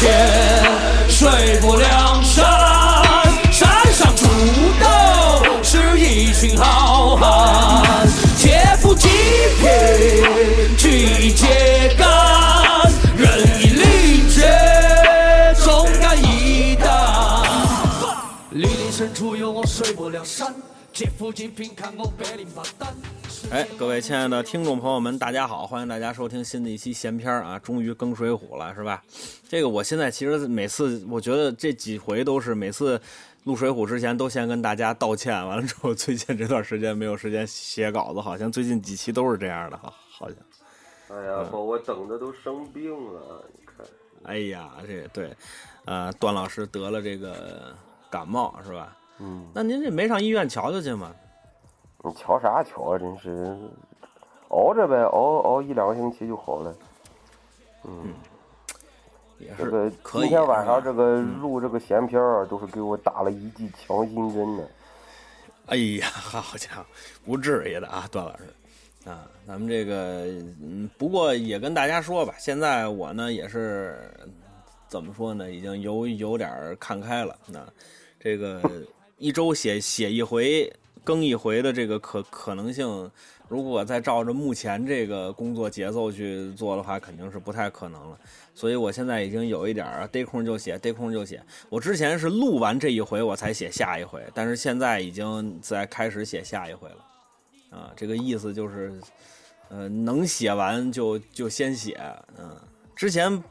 天水泊梁山，山上出的是一群好汉，劫富济贫去揭竿，仁义礼节忠肝义胆。莅临深处有我水泊梁山，劫富济贫看我百灵八胆。哎，各位亲爱的听众朋友们，大家好！欢迎大家收听新的一期闲篇啊，终于更水浒了，是吧？这个我现在其实每次，我觉得这几回都是每次录水浒之前都先跟大家道歉，完了之后最近这段时间没有时间写稿子，好像最近几期都是这样的哈，好像。哎呀，把我等的都生病了，你看。哎呀，这对，呃，段老师得了这个感冒是吧？嗯，那您这没上医院瞧瞧去吗？你瞧啥瞧啊？真是熬着呗，熬熬一两个星期就好了。嗯，也是这个。今天晚上这个嗯录这个闲篇儿，都是给我打了一剂强心针呢。哎呀，好家伙，不至于的啊，段老师啊，咱们这个嗯，不过也跟大家说吧，现在我呢也是怎么说呢，已经有有点儿看开了。那这个一周写写一回，更一回的这个可可能性，如果再照着目前这个工作节奏去做的话，肯定是不太可能了。所以我现在已经有一点儿逮空就写，逮空就写。我之前是录完这一回我才写下一回，但是现在已经在开始写下一回了。啊，这个意思就是，呃，能写完就就先写。嗯、之前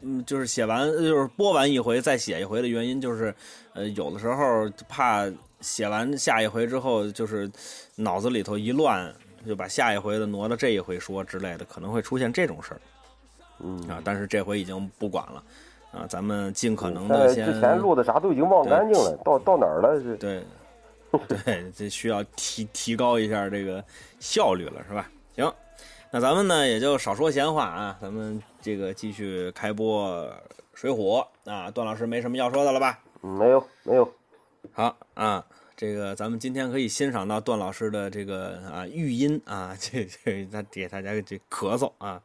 嗯，就是写完就是播完一回再写一回的原因就是，呃，有的时候怕写完下一回之后，就是脑子里头一乱，就把下一回的挪到这一回说之类的，可能会出现这种事儿。嗯啊，但是这回已经不管了，啊，咱们尽可能的先之前录的啥都已经忘干净了，到到哪儿了？是对 对，这需要提提高一下这个效率了，是吧？行，那咱们呢也就少说闲话啊，咱们这个继续开播《水浒》啊，段老师没什么要说的了吧？嗯没有没有，好啊，这个咱们今天可以欣赏到段老师的这个啊语音啊，这这他给大家这咳嗽啊，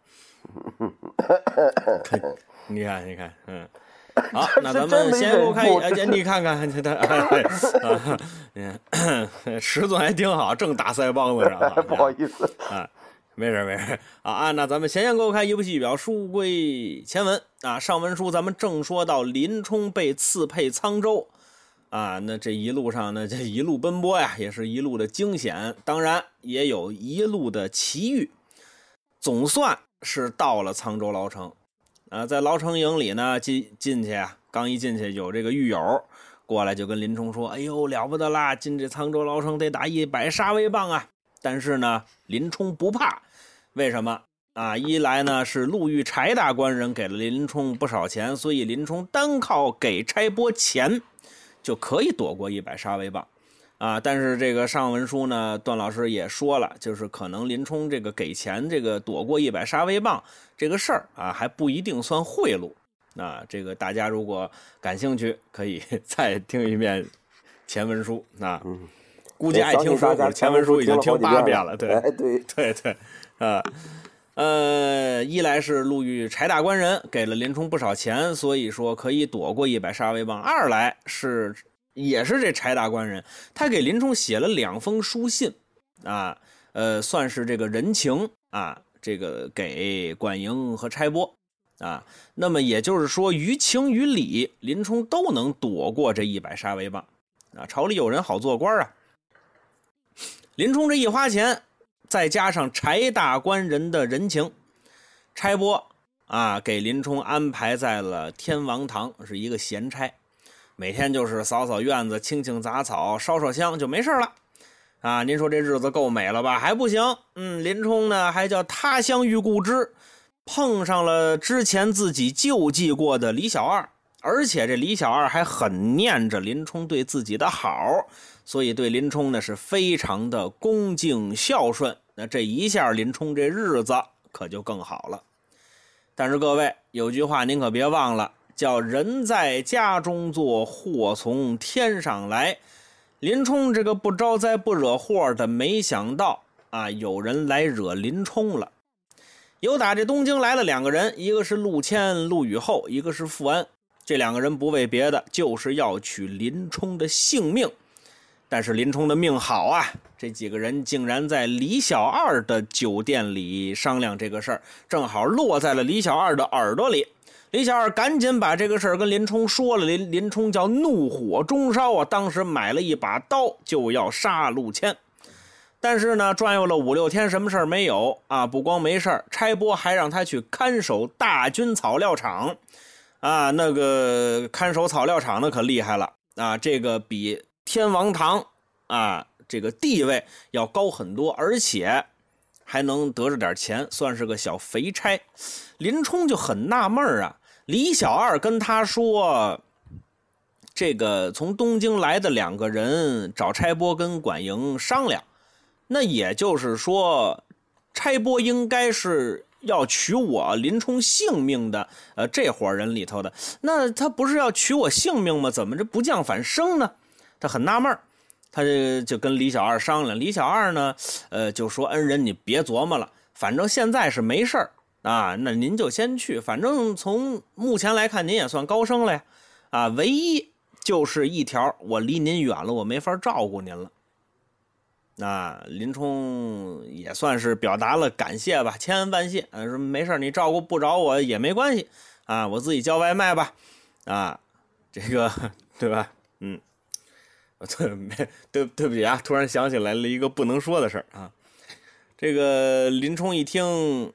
你看你看，嗯。好，那咱们先给我看 一，哎，你看看这他，哎，啊，嗯，尺寸还挺好，正打腮帮子上啊。不好意思。啊，没事没事啊啊，那咱们先先给我看一部戏表书归前文啊，上文书咱们正说到林冲被刺配沧州啊，那这一路上呢，这一路奔波呀，也是一路的惊险，当然也有一路的奇遇，总算是到了沧州牢城。啊，在牢城营里呢，进进去啊，刚一进去，有这个狱友过来就跟林冲说：“哎呦，了不得啦！进这沧州牢城得打一百杀威棒啊！”但是呢，林冲不怕，为什么啊？一来呢是路遇柴大官人给了林冲不少钱，所以林冲单靠给差拨钱就可以躲过一百杀威棒。啊，但是这个上文书呢，段老师也说了，就是可能林冲这个给钱，这个躲过一百杀威棒这个事儿啊，还不一定算贿赂。啊，这个大家如果感兴趣，可以 再听一遍前文书。啊，嗯估计爱听水浒前文书已经听八遍了，对，哎对，对对，啊。呃，呃一来是路遇柴大官人给了林冲不少钱，所以说可以躲过一百杀威棒；二来是也是这柴大官人，他给林冲写了两封书信，啊，呃，算是这个人情啊，这个给管营和差拨啊。那么也就是说，于情于理，林冲都能躲过这一百杀威棒啊。朝里有人好做官啊。林冲这一花钱，再加上柴大官人的人情，差拨啊，给林冲安排在了天王堂，是一个闲差。每天就是扫扫院子、清清杂草、烧烧香就没事了，啊，您说这日子够美了吧？还不行，嗯，林冲呢还叫他乡遇故知，碰上了之前自己救济过的李小二，而且这李小二还很念着林冲对自己的好，所以对林冲呢是非常的恭敬孝顺。那这一下，林冲这日子可就更好了。但是各位有句话您可别忘了。叫人在家中坐，祸从天上来。林冲这个不招灾不惹祸的，没想到啊，有人来惹林冲了。有打这东京来了两个人，一个是陆谦、陆羽后，一个是富安。这两个人不为别的，就是要取林冲的性命。但是林冲的命好啊，这几个人竟然在李小二的酒店里商量这个事儿，正好落在了李小二的耳朵里。李小二赶紧把这个事儿跟林冲说了，林林冲叫怒火中烧啊，当时买了一把刀就要杀陆谦，但是呢，转悠了五六天，什么事儿没有啊？不光没事儿，差拨还让他去看守大军草料场，啊，那个看守草料场的可厉害了啊，这个比天王堂啊这个地位要高很多，而且。还能得着点钱，算是个小肥差。林冲就很纳闷啊。李小二跟他说：“这个从东京来的两个人找差拨跟管营商量，那也就是说，差拨应该是要取我林冲性命的。呃，这伙人里头的，那他不是要取我性命吗？怎么着不降反升呢？他很纳闷他就就跟李小二商量，李小二呢，呃，就说恩人你别琢磨了，反正现在是没事儿啊，那您就先去，反正从目前来看您也算高升了呀，啊，唯一就是一条，我离您远了，我没法照顾您了。那林冲也算是表达了感谢吧，千恩万谢，啊说没事你照顾不着我也没关系啊，我自己叫外卖吧，啊，这个 对吧？嗯。对，没对，对不起啊！突然想起来了一个不能说的事儿啊。这个林冲一听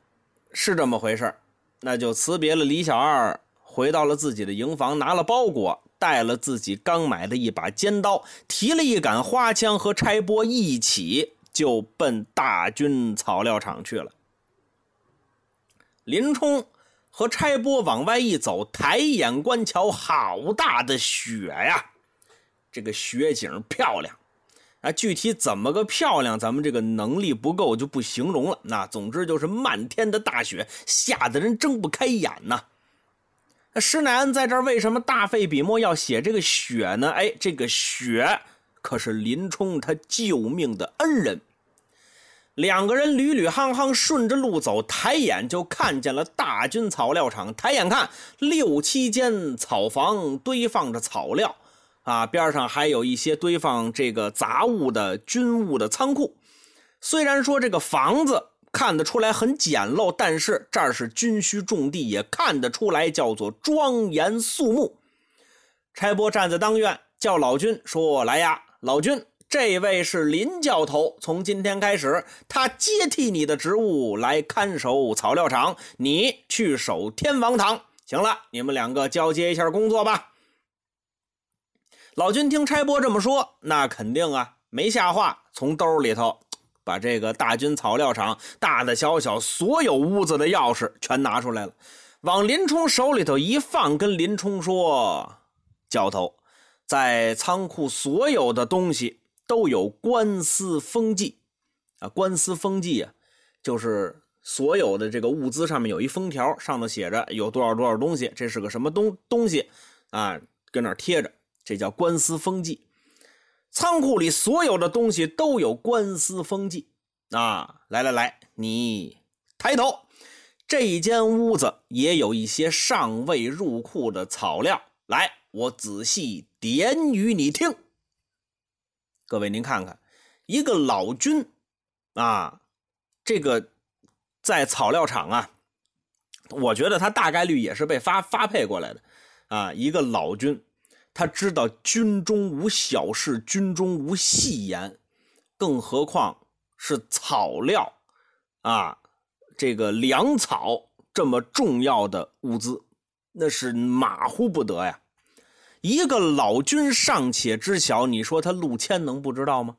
是这么回事那就辞别了李小二，回到了自己的营房，拿了包裹，带了自己刚买的一把尖刀，提了一杆花枪，和差拨一起就奔大军草料场去了。林冲和差拨往外一走，抬眼观瞧，好大的雪呀！这个雪景漂亮，啊，具体怎么个漂亮，咱们这个能力不够就不形容了。那总之就是漫天的大雪，吓得人睁不开眼呐。那施耐庵在这儿为什么大费笔墨要写这个雪呢？哎，这个雪可是林冲他救命的恩人。两个人捋捋夯夯顺着路走，抬眼就看见了大军草料场。抬眼看，六七间草房堆放着草料。啊，边上还有一些堆放这个杂物的军务的仓库。虽然说这个房子看得出来很简陋，但是这儿是军需重地，也看得出来叫做庄严肃穆。差拨站在当院，叫老君说：“来呀，老君，这位是林教头，从今天开始，他接替你的职务来看守草料场，你去守天王堂。行了，你们两个交接一下工作吧。”老君听差拨这么说，那肯定啊没下话，从兜里头 把这个大军草料场大大小小所有屋子的钥匙全拿出来了，往林冲手里头一放，跟林冲说：“教头，在仓库所有的东西都有官司封记啊，官司封记啊，就是所有的这个物资上面有一封条，上头写着有多少多少东西，这是个什么东东西啊，跟那贴着。”这叫官司封记，仓库里所有的东西都有官司封记啊！来来来，你抬头，这一间屋子也有一些尚未入库的草料，来，我仔细点与你听。各位，您看看，一个老军啊，这个在草料场啊，我觉得他大概率也是被发发配过来的啊，一个老军。他知道军中无小事，军中无戏言，更何况是草料啊，这个粮草这么重要的物资，那是马虎不得呀。一个老军尚且知晓，你说他陆谦能不知道吗？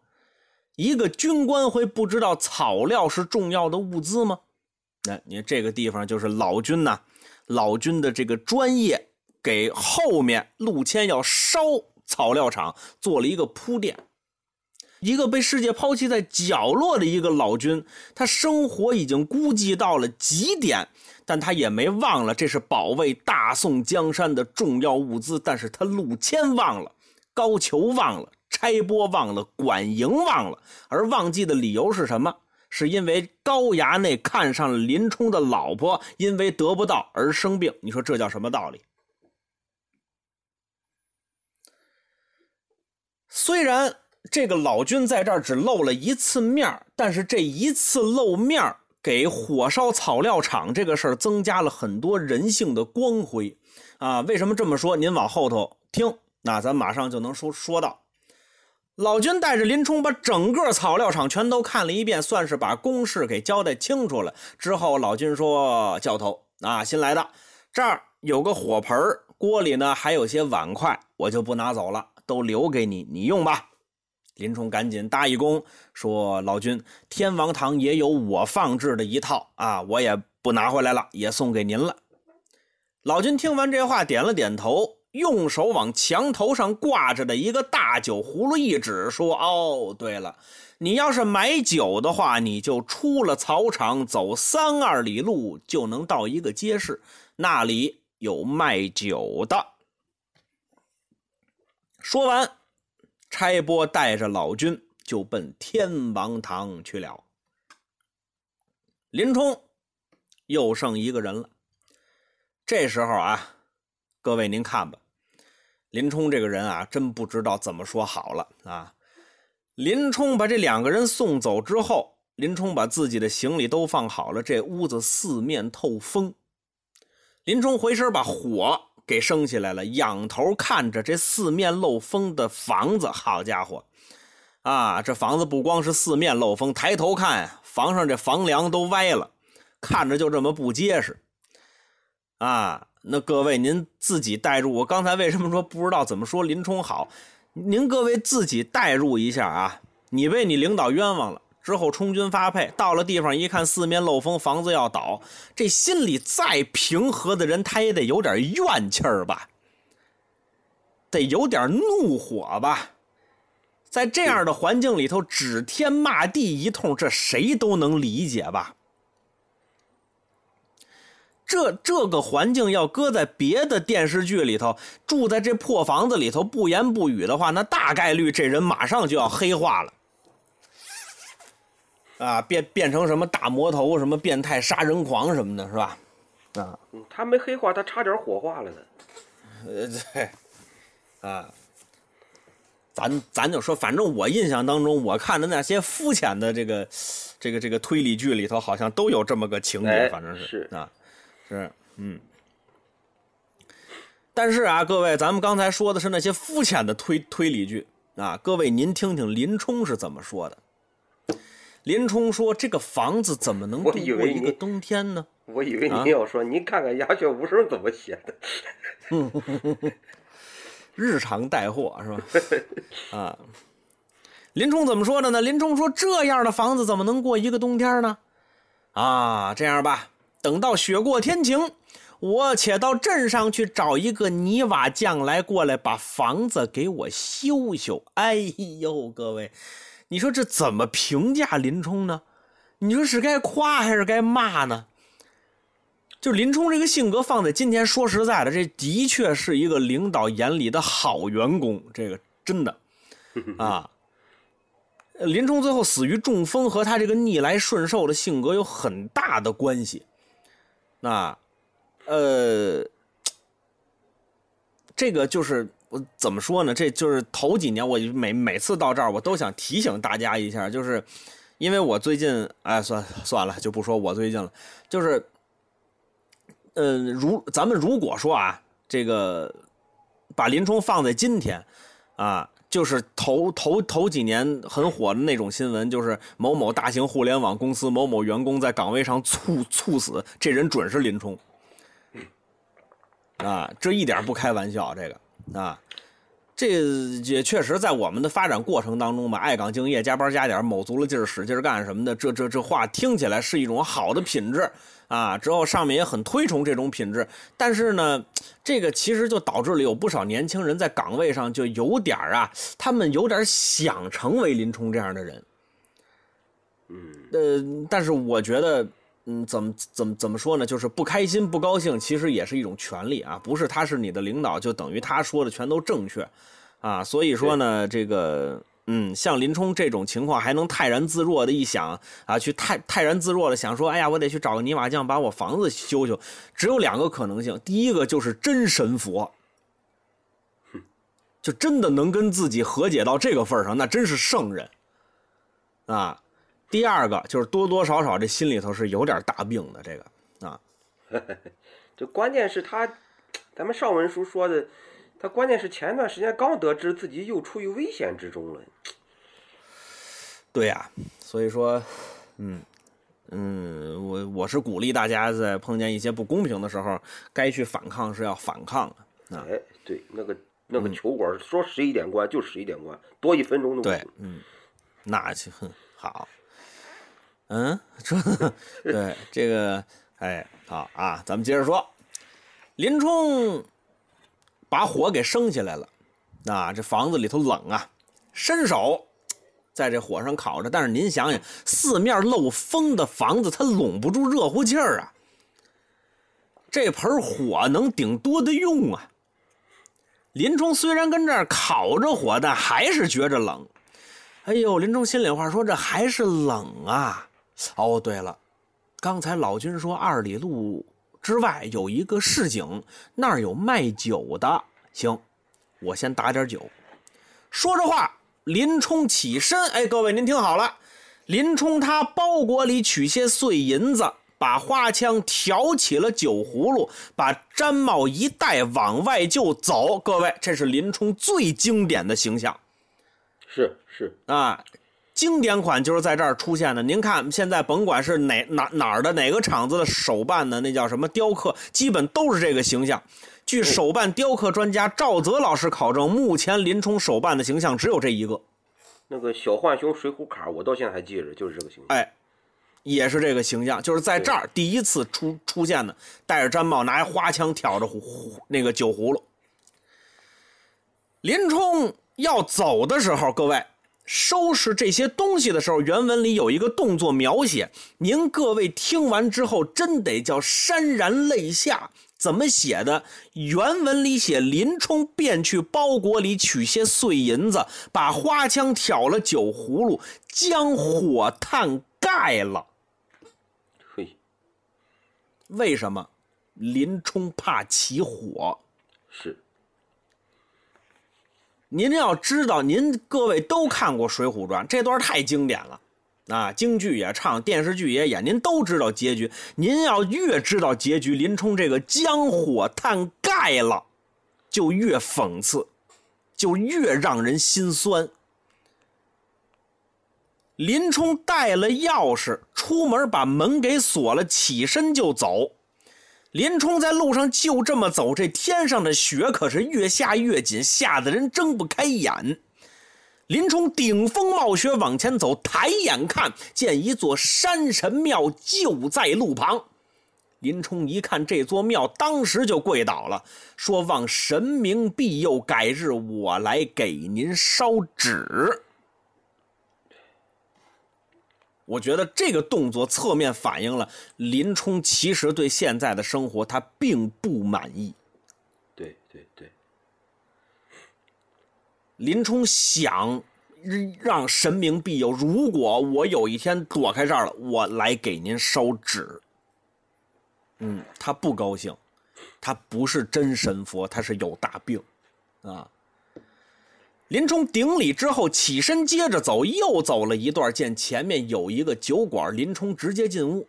一个军官会不知道草料是重要的物资吗？那你这个地方就是老军呐，老军的这个专业。给后面陆谦要烧草料场做了一个铺垫。一个被世界抛弃在角落的一个老君，他生活已经孤寂到了极点，但他也没忘了这是保卫大宋江山的重要物资。但是他陆谦忘了，高俅忘了，差拨忘了，管营忘了，而忘记的理由是什么？是因为高衙内看上了林冲的老婆，因为得不到而生病。你说这叫什么道理？虽然这个老君在这儿只露了一次面但是这一次露面给火烧草料场这个事儿增加了很多人性的光辉啊！为什么这么说？您往后头听，那咱马上就能说说到。老君带着林冲把整个草料场全都看了一遍，算是把公事给交代清楚了。之后，老君说：“教头啊，新来的，这儿有个火盆锅里呢还有些碗筷，我就不拿走了，都留给你，你用吧。”林冲赶紧搭一躬，说：“老君，天王堂也有我放置的一套啊，我也不拿回来了，也送给您了。”老君听完这话，点了点头，用手往墙头上挂着的一个大酒葫芦一指，说：“哦，对了，你要是买酒的话，你就出了草场，走三二里路，就能到一个街市，那里有卖酒的。”说完。差拨带着老君就奔天王堂去了。林冲又剩一个人了。这时候啊，各位您看吧，林冲这个人啊，真不知道怎么说好了啊。林冲把这两个人送走之后，林冲把自己的行李都放好了，这屋子四面透风。林冲回身把火。给升起来了，仰头看着这四面漏风的房子，好家伙，啊，这房子不光是四面漏风，抬头看房上这房梁都歪了，看着就这么不结实，啊，那各位您自己代入，我刚才为什么说不知道怎么说林冲好？您各位自己代入一下啊，你被你领导冤枉了。之后充军发配，到了地方一看，四面漏风，房子要倒，这心里再平和的人，他也得有点怨气儿吧，得有点怒火吧，在这样的环境里头，指天骂地一通，这谁都能理解吧？这这个环境要搁在别的电视剧里头，住在这破房子里头，不言不语的话，那大概率这人马上就要黑化了。啊，变变成什么大魔头，什么变态杀人狂什么的，是吧？啊，他没黑化，他差点火化了呢。呃，对，啊，咱咱就说，反正我印象当中，我看的那些肤浅的这个这个这个推理剧里头，好像都有这么个情节，反正是啊，是嗯。但是啊，各位，咱们刚才说的是那些肤浅的推推理剧啊，各位您听听林冲是怎么说的。林冲说：“这个房子怎么能度过一个冬天呢？”我以为你要说：“您看看《鸦雀无声》怎么写的。”日常带货是吧？啊，林冲怎么说的呢？林冲说：“这样的房子怎么能过一个冬天呢？”啊，这样吧，等到雪过天晴，我且到镇上去找一个泥瓦匠来过来，把房子给我修修。哎呦，各位。你说这怎么评价林冲呢？你说是该夸还是该骂呢？就林冲这个性格放在今天，说实在的，这的确是一个领导眼里的好员工，这个真的 啊。林冲最后死于中风，和他这个逆来顺受的性格有很大的关系。那，呃，这个就是。我怎么说呢？这就是头几年，我每每次到这儿，我都想提醒大家一下，就是因为我最近，哎，算算了，就不说我最近了。就是，嗯，如咱们如果说啊，这个把林冲放在今天啊，就是头头头几年很火的那种新闻，就是某某大型互联网公司某某员工在岗位上猝猝死，这人准是林冲啊，这一点不开玩笑，这个。啊，这也确实在我们的发展过程当中吧，爱岗敬业、加班加点、卯足了劲儿、使劲干什么的，这这这话听起来是一种好的品质啊。之后上面也很推崇这种品质，但是呢，这个其实就导致了有不少年轻人在岗位上就有点啊，他们有点想成为林冲这样的人。嗯，呃，但是我觉得。嗯，怎么怎么怎么说呢？就是不开心、不高兴，其实也是一种权利啊。不是他是你的领导，就等于他说的全都正确，啊。所以说呢，这个嗯，像林冲这种情况还能泰然自若的一想啊，去泰泰然自若的想说，哎呀，我得去找个泥瓦匠把我房子修修。只有两个可能性，第一个就是真神佛，就真的能跟自己和解到这个份上，那真是圣人啊。第二个就是多多少少这心里头是有点大病的，这个啊，就关键是他，咱们上文书说的。他关键是前段时间刚得知自己又处于危险之中了。对呀，所以说，嗯嗯，我我是鼓励大家在碰见一些不公平的时候，该去反抗是要反抗的。哎，对，那个那个球馆说十一点关就十一点关，多一分钟都不对，嗯，那就很好。嗯，这对这个，哎，好啊，咱们接着说，林冲。把火给升起来了，啊，这房子里头冷啊，伸手在这火上烤着。但是您想想，四面漏风的房子，它拢不住热乎气儿啊。这盆火能顶多的用啊。林冲虽然跟这儿烤着火，但还是觉着冷。哎呦，林冲心里话说：“这还是冷啊。”哦，对了，刚才老君说二里路。之外有一个市井，那儿有卖酒的。行，我先打点酒。说着话，林冲起身。哎，各位您听好了，林冲他包裹里取些碎银子，把花枪挑起了酒葫芦，把毡帽一戴，往外就走。各位，这是林冲最经典的形象。是是啊。经典款就是在这儿出现的。您看，现在甭管是哪哪哪儿的哪个厂子的手办的那叫什么雕刻，基本都是这个形象。据手办雕刻专家赵泽老师考证，目前林冲手办的形象只有这一个。那个小浣熊水浒卡，我到现在还记着，就是这个形象。哎，也是这个形象，就是在这儿第一次出出现的，戴着毡帽，拿着花枪，挑着壶那个酒葫芦。林冲要走的时候，各位。收拾这些东西的时候，原文里有一个动作描写，您各位听完之后真得叫潸然泪下。怎么写的？原文里写林冲便去包裹里取些碎银子，把花枪挑了酒葫芦，将火炭盖了。嘿，为什么？林冲怕起火。是。您要知道，您各位都看过《水浒传》，这段太经典了，啊，京剧也唱，电视剧也演，您都知道结局。您要越知道结局，林冲这个将火炭盖了，就越讽刺，就越让人心酸。林冲带了钥匙出门，把门给锁了，起身就走。林冲在路上就这么走，这天上的雪可是越下越紧，吓得人睁不开眼。林冲顶风冒雪往前走，抬眼看见一座山神庙就在路旁。林冲一看这座庙，当时就跪倒了，说：“望神明庇佑，改日我来给您烧纸。”我觉得这个动作侧面反映了林冲其实对现在的生活他并不满意。对对对，林冲想让神明庇佑，如果我有一天躲开这儿了，我来给您烧纸。嗯，他不高兴，他不是真神佛，他是有大病，啊。林冲顶礼之后起身，接着走，又走了一段，见前面有一个酒馆，林冲直接进屋。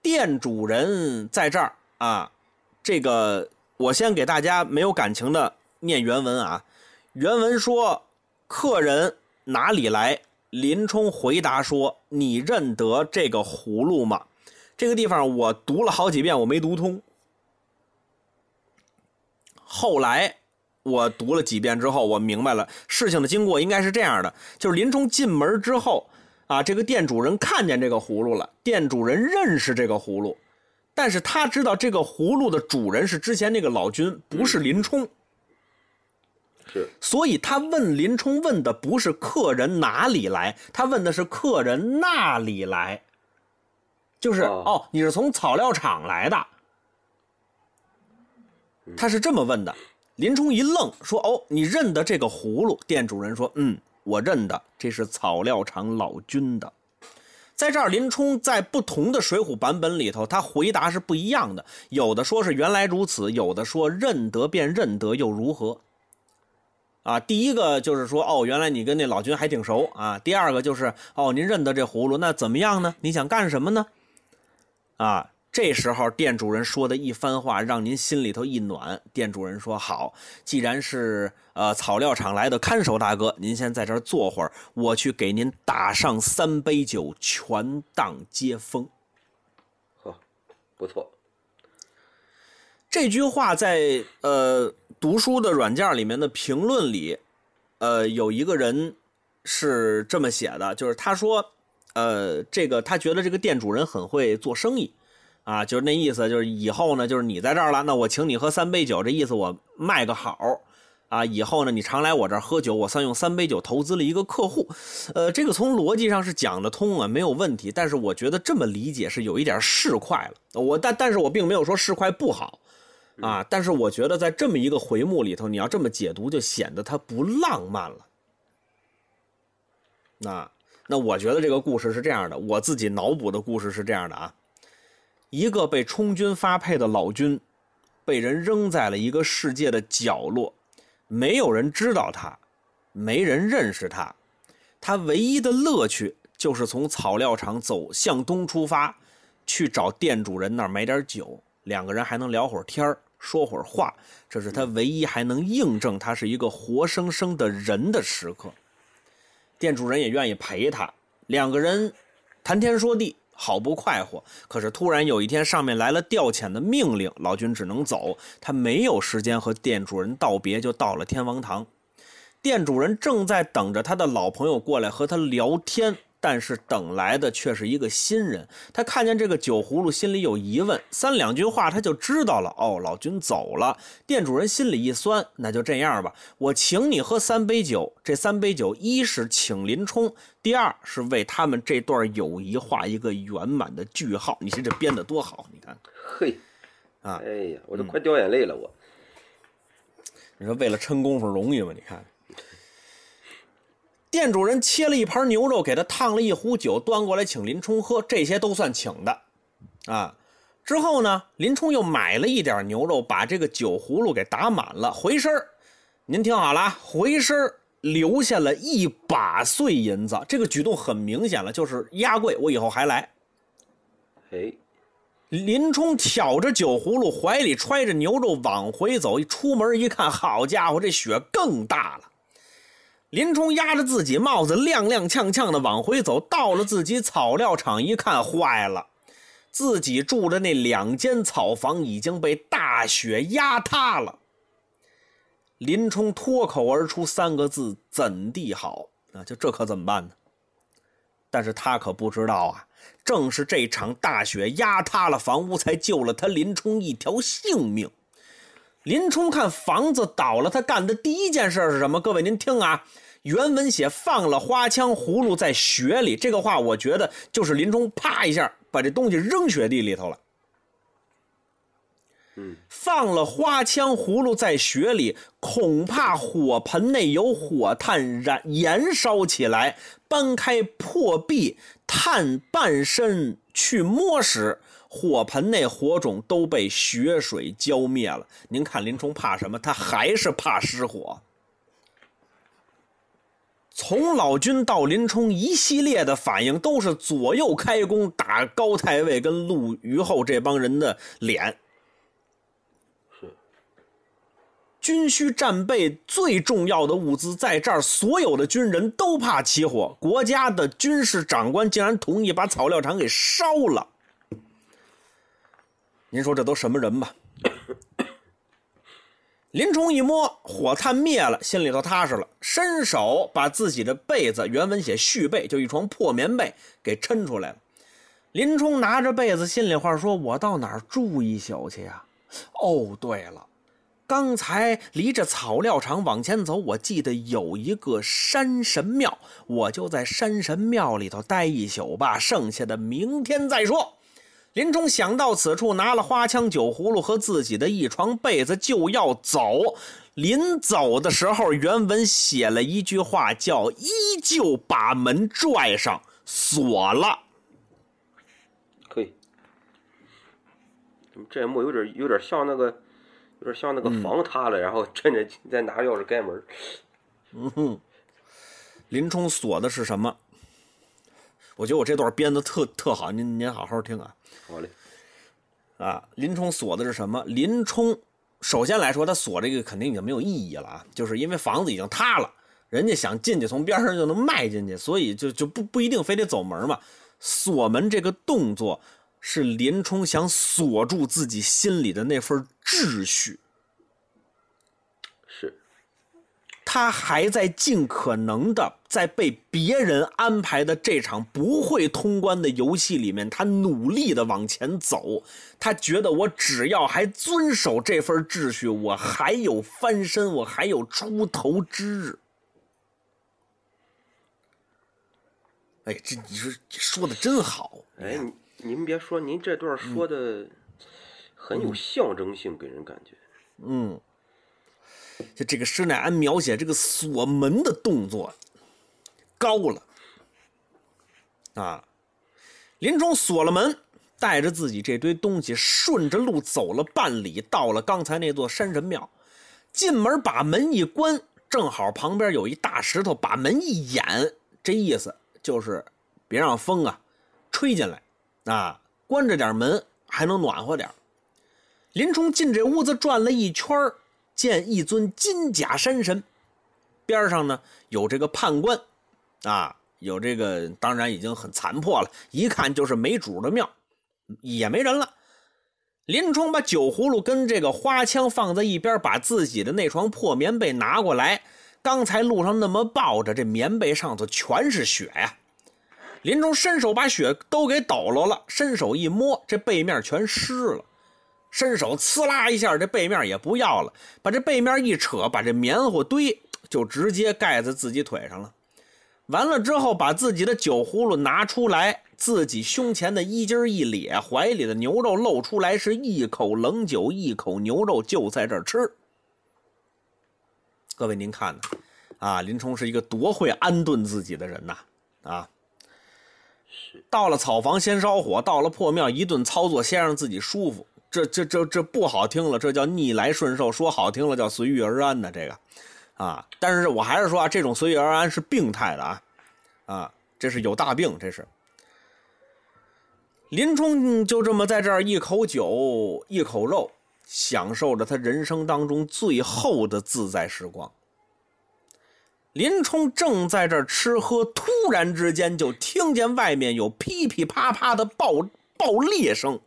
店主人在这儿啊，这个我先给大家没有感情的念原文啊。原文说：“客人哪里来？”林冲回答说：“你认得这个葫芦吗？”这个地方我读了好几遍，我没读通。后来。我读了几遍之后，我明白了事情的经过应该是这样的：就是林冲进门之后，啊，这个店主人看见这个葫芦了，店主人认识这个葫芦，但是他知道这个葫芦的主人是之前那个老君，不是林冲，是，所以他问林冲问的不是客人哪里来，他问的是客人那里来，就是哦，你是从草料场来的，他是这么问的。林冲一愣，说：“哦，你认得这个葫芦？”店主人说：“嗯，我认得，这是草料场老君的。在这儿，林冲在不同的《水浒》版本里头，他回答是不一样的。有的说是原来如此，有的说认得便认得又如何？啊，第一个就是说，哦，原来你跟那老君还挺熟啊。第二个就是，哦，您认得这葫芦，那怎么样呢？你想干什么呢？啊。这时候，店主人说的一番话让您心里头一暖。店主人说：“好，既然是呃草料场来的看守大哥，您先在这儿坐会儿，我去给您打上三杯酒，全当接风。”呵，不错。这句话在呃读书的软件里面的评论里，呃有一个人是这么写的，就是他说，呃这个他觉得这个店主人很会做生意。啊，就是那意思，就是以后呢，就是你在这儿了，那我请你喝三杯酒，这意思我卖个好，啊，以后呢你常来我这儿喝酒，我算用三杯酒投资了一个客户，呃，这个从逻辑上是讲得通啊，没有问题。但是我觉得这么理解是有一点市侩了，我但但是我并没有说市侩不好，啊，但是我觉得在这么一个回目里头，你要这么解读，就显得它不浪漫了。那那我觉得这个故事是这样的，我自己脑补的故事是这样的啊。一个被充军发配的老军，被人扔在了一个世界的角落，没有人知道他，没人认识他，他唯一的乐趣就是从草料场走向东出发，去找店主人那儿买点酒，两个人还能聊会儿天说会儿话，这是他唯一还能印证他是一个活生生的人的时刻。店主人也愿意陪他，两个人谈天说地。好不快活，可是突然有一天，上面来了调遣的命令，老君只能走。他没有时间和店主人道别，就到了天王堂。店主人正在等着他的老朋友过来和他聊天。但是等来的却是一个新人，他看见这个酒葫芦，心里有疑问，三两句话他就知道了。哦，老君走了，店主人心里一酸，那就这样吧，我请你喝三杯酒。这三杯酒，一是请林冲，第二是为他们这段友谊画一个圆满的句号。你说这编的多好？你看，嘿，啊，哎呀，我都快掉眼泪了，我。你说为了撑功夫容易吗？你看。店主人切了一盘牛肉，给他烫了一壶酒，端过来请林冲喝，这些都算请的，啊。之后呢，林冲又买了一点牛肉，把这个酒葫芦给打满了，回身您听好了，回身留下了一把碎银子。这个举动很明显了，就是压柜，我以后还来。哎，林冲挑着酒葫芦，怀里揣着牛肉往回走，一出门一看，好家伙，这雪更大了。林冲压着自己帽子，踉踉跄跄的往回走，到了自己草料场，一看坏了，自己住的那两间草房已经被大雪压塌了。林冲脱口而出三个字：“怎地好？”啊，就这可怎么办呢？但是他可不知道啊，正是这场大雪压塌了房屋，才救了他林冲一条性命。林冲看房子倒了，他干的第一件事是什么？各位您听啊。原文写放了花枪葫芦在雪里，这个话我觉得就是林冲啪一下把这东西扔雪地里头了。嗯，放了花枪葫芦在雪里，恐怕火盆内有火炭燃燃烧起来，搬开破壁，探半身去摸时，火盆内火种都被血水浇灭了。您看林冲怕什么？他还是怕失火。从老君到林冲，一系列的反应都是左右开弓，打高太尉跟陆虞后这帮人的脸。是，军需战备最重要的物资在这儿，所有的军人都怕起火，国家的军事长官竟然同意把草料场给烧了。您说这都什么人吧？林冲一摸火炭灭了，心里头踏实了，伸手把自己的被子，原文写续被，就一床破棉被给抻出来了。林冲拿着被子，心里话说：“我到哪儿住一宿去呀？”哦，对了，刚才离着草料场往前走，我记得有一个山神庙，我就在山神庙里头待一宿吧，剩下的明天再说。林冲想到此处，拿了花枪、酒葫芦和自己的一床被子就要走。临走的时候，原文写了一句话，叫“依旧把门拽上，锁了”。可以。怎么这一幕有点有点像那个，有点像那个房塌了，然后趁着再拿钥匙开门。嗯哼，林冲锁的是什么？我觉得我这段编的特特好，您您好好听啊。好嘞。啊，林冲锁的是什么？林冲首先来说，他锁这个肯定已经没有意义了啊，就是因为房子已经塌了，人家想进去从边上就能迈进去，所以就就不不一定非得走门嘛。锁门这个动作是林冲想锁住自己心里的那份秩序。他还在尽可能的在被别人安排的这场不会通关的游戏里面，他努力的往前走。他觉得我只要还遵守这份秩序，我还有翻身，我还有出头之日。哎，这你说说的真好。哎，您别说，您这段说的很有象征性，给人感觉。嗯。就这个施耐庵描写这个锁门的动作高了啊！林冲锁了门，带着自己这堆东西，顺着路走了半里，到了刚才那座山神庙。进门把门一关，正好旁边有一大石头，把门一掩，这意思就是别让风啊吹进来啊！关着点门，还能暖和点林冲进这屋子转了一圈见一尊金甲山神，边上呢有这个判官，啊，有这个当然已经很残破了，一看就是没主的庙，也没人了。林冲把酒葫芦跟这个花枪放在一边，把自己的那床破棉被拿过来。刚才路上那么抱着，这棉被上头全是血呀。林冲伸手把血都给抖落了，伸手一摸，这背面全湿了。伸手呲啦一下，这背面也不要了，把这背面一扯，把这棉花堆就直接盖在自己腿上了。完了之后，把自己的酒葫芦拿出来，自己胸前的衣襟一咧，怀里的牛肉露出来，是一口冷酒，一口牛肉，就在这儿吃。各位您看呢？啊，林冲是一个多会安顿自己的人呐！啊，到了草房先烧火，到了破庙一顿操作，先让自己舒服。这这这这不好听了，这叫逆来顺受；说好听了，叫随遇而安的这个，啊！但是我还是说啊，这种随遇而安是病态的啊，啊，这是有大病，这是。林冲就这么在这儿一口酒一口肉，享受着他人生当中最后的自在时光。林冲正在这儿吃喝，突然之间就听见外面有噼噼啪啪的爆爆裂声。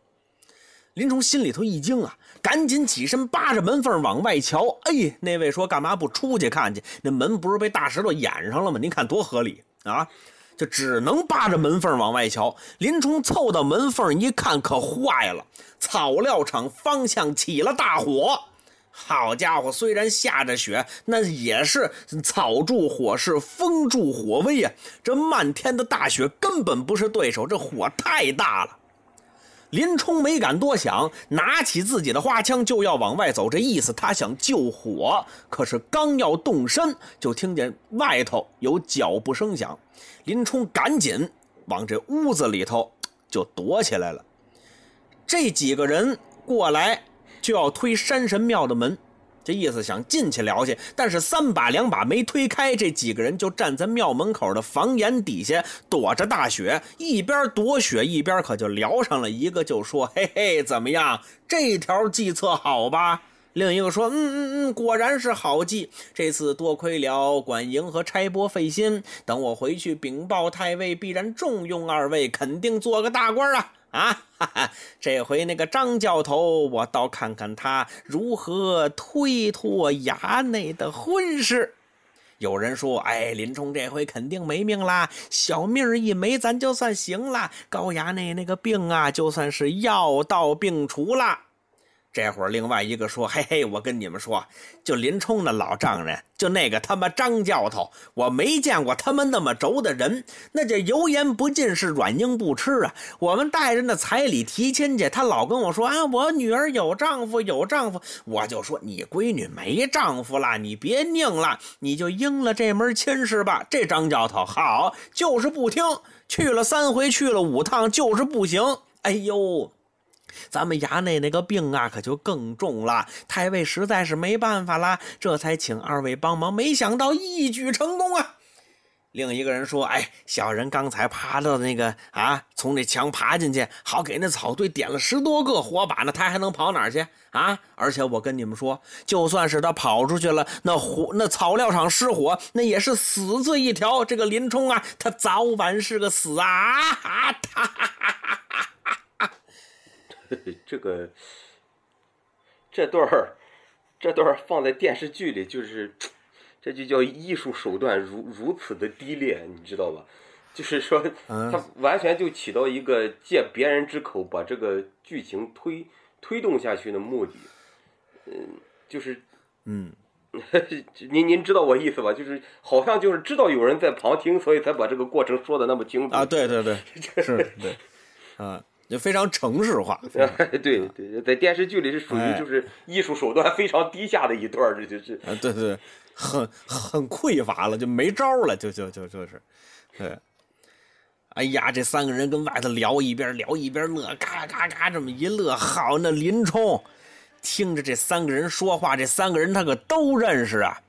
林冲心里头一惊啊，赶紧起身扒着门缝往外瞧。哎，那位说干嘛不出去看去？那门不是被大石头掩上了吗？您看多合理啊！就只能扒着门缝往外瞧。林冲凑到门缝一看，可坏了！草料场方向起了大火。好家伙，虽然下着雪，那也是草助火势，风助火威呀！这漫天的大雪根本不是对手，这火太大了。林冲没敢多想，拿起自己的花枪就要往外走。这意思，他想救火。可是刚要动身，就听见外头有脚步声响。林冲赶紧往这屋子里头就躲起来了。这几个人过来，就要推山神庙的门。这意思想进去聊去，但是三把两把没推开，这几个人就站在庙门口的房檐底下躲着大雪，一边躲雪一边可就聊上了。一个就说：“嘿嘿，怎么样？这条计策好吧？”另一个说：“嗯嗯嗯，果然是好计。这次多亏了管营和差拨费心，等我回去禀报太尉，必然重用二位，肯定做个大官啊。”啊，哈哈！这回那个张教头，我倒看看他如何推脱衙内的婚事。有人说：“哎，林冲这回肯定没命啦，小命一没，咱就算行了。高衙内那个病啊，就算是药到病除啦。”这会儿，另外一个说：“嘿嘿，我跟你们说，就林冲那老丈人，就那个他妈张教头，我没见过他们那么轴的人，那叫油盐不进，是软硬不吃啊。我们带着那彩礼提亲去，他老跟我说啊，我女儿有丈夫，有丈夫，我就说你闺女没丈夫了，你别拧了，你就应了这门亲事吧。这张教头好，就是不听，去了三回，去了五趟，就是不行。哎呦！”咱们衙内那个病啊，可就更重了。太尉实在是没办法了，这才请二位帮忙。没想到一举成功啊！另一个人说：“哎，小人刚才爬到那个啊，从那墙爬进去，好给那草堆点了十多个火把呢。他还能跑哪儿去啊？而且我跟你们说，就算是他跑出去了，那火那草料场失火，那也是死罪一条。这个林冲啊，他早晚是个死啊！啊，他。” 这个这段儿这段儿放在电视剧里，就是这就叫艺术手段如如此的低劣，你知道吧？就是说，他完全就起到一个借别人之口把这个剧情推推动下去的目的。嗯，就是嗯，您您知道我意思吧？就是好像就是知道有人在旁听，所以才把这个过程说的那么清楚啊！对对对，是，对，啊。就非常城市化，对对，在电视剧里是属于就是艺术手段非常低下的一段，这就是，对对，很很匮乏了，就没招了，就就就就是，对，哎呀，这三个人跟外头聊一边聊一边乐，嘎嘎嘎这么一乐，好，那林冲听着这三个人说话，这三个人他可都认识啊，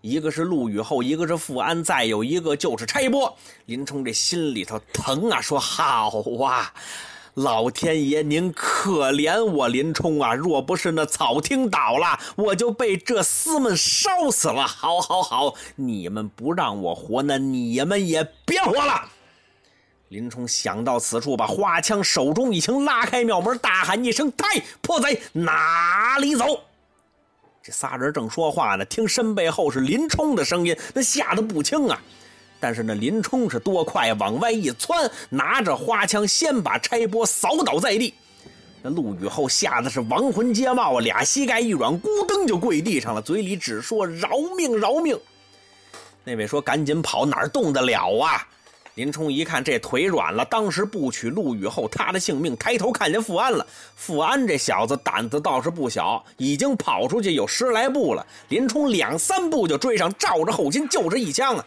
一个是陆羽后，一个是富安，再有一个就是差拨。林冲这心里头疼啊，说好啊。老天爷，您可怜我林冲啊！若不是那草厅倒了，我就被这厮们烧死了。好，好，好，你们不让我活，那你们也别活了。林冲想到此处，把花枪手中一擎，拉开庙门，大喊一声：“太破贼，哪里走？”这仨人正说话呢，听身背后是林冲的声音，那吓得不轻啊。但是那林冲是多快，往外一窜，拿着花枪，先把差拨扫倒在地。那陆羽后吓得是亡魂皆冒啊，俩膝盖一软，咕噔就跪地上了，嘴里只说饶命饶命。那位说赶紧跑，哪儿动得了啊？林冲一看这腿软了，当时不取陆羽后他的性命，抬头看见富安了。富安这小子胆子倒是不小，已经跑出去有十来步了。林冲两三步就追上，照着后心就是一枪啊。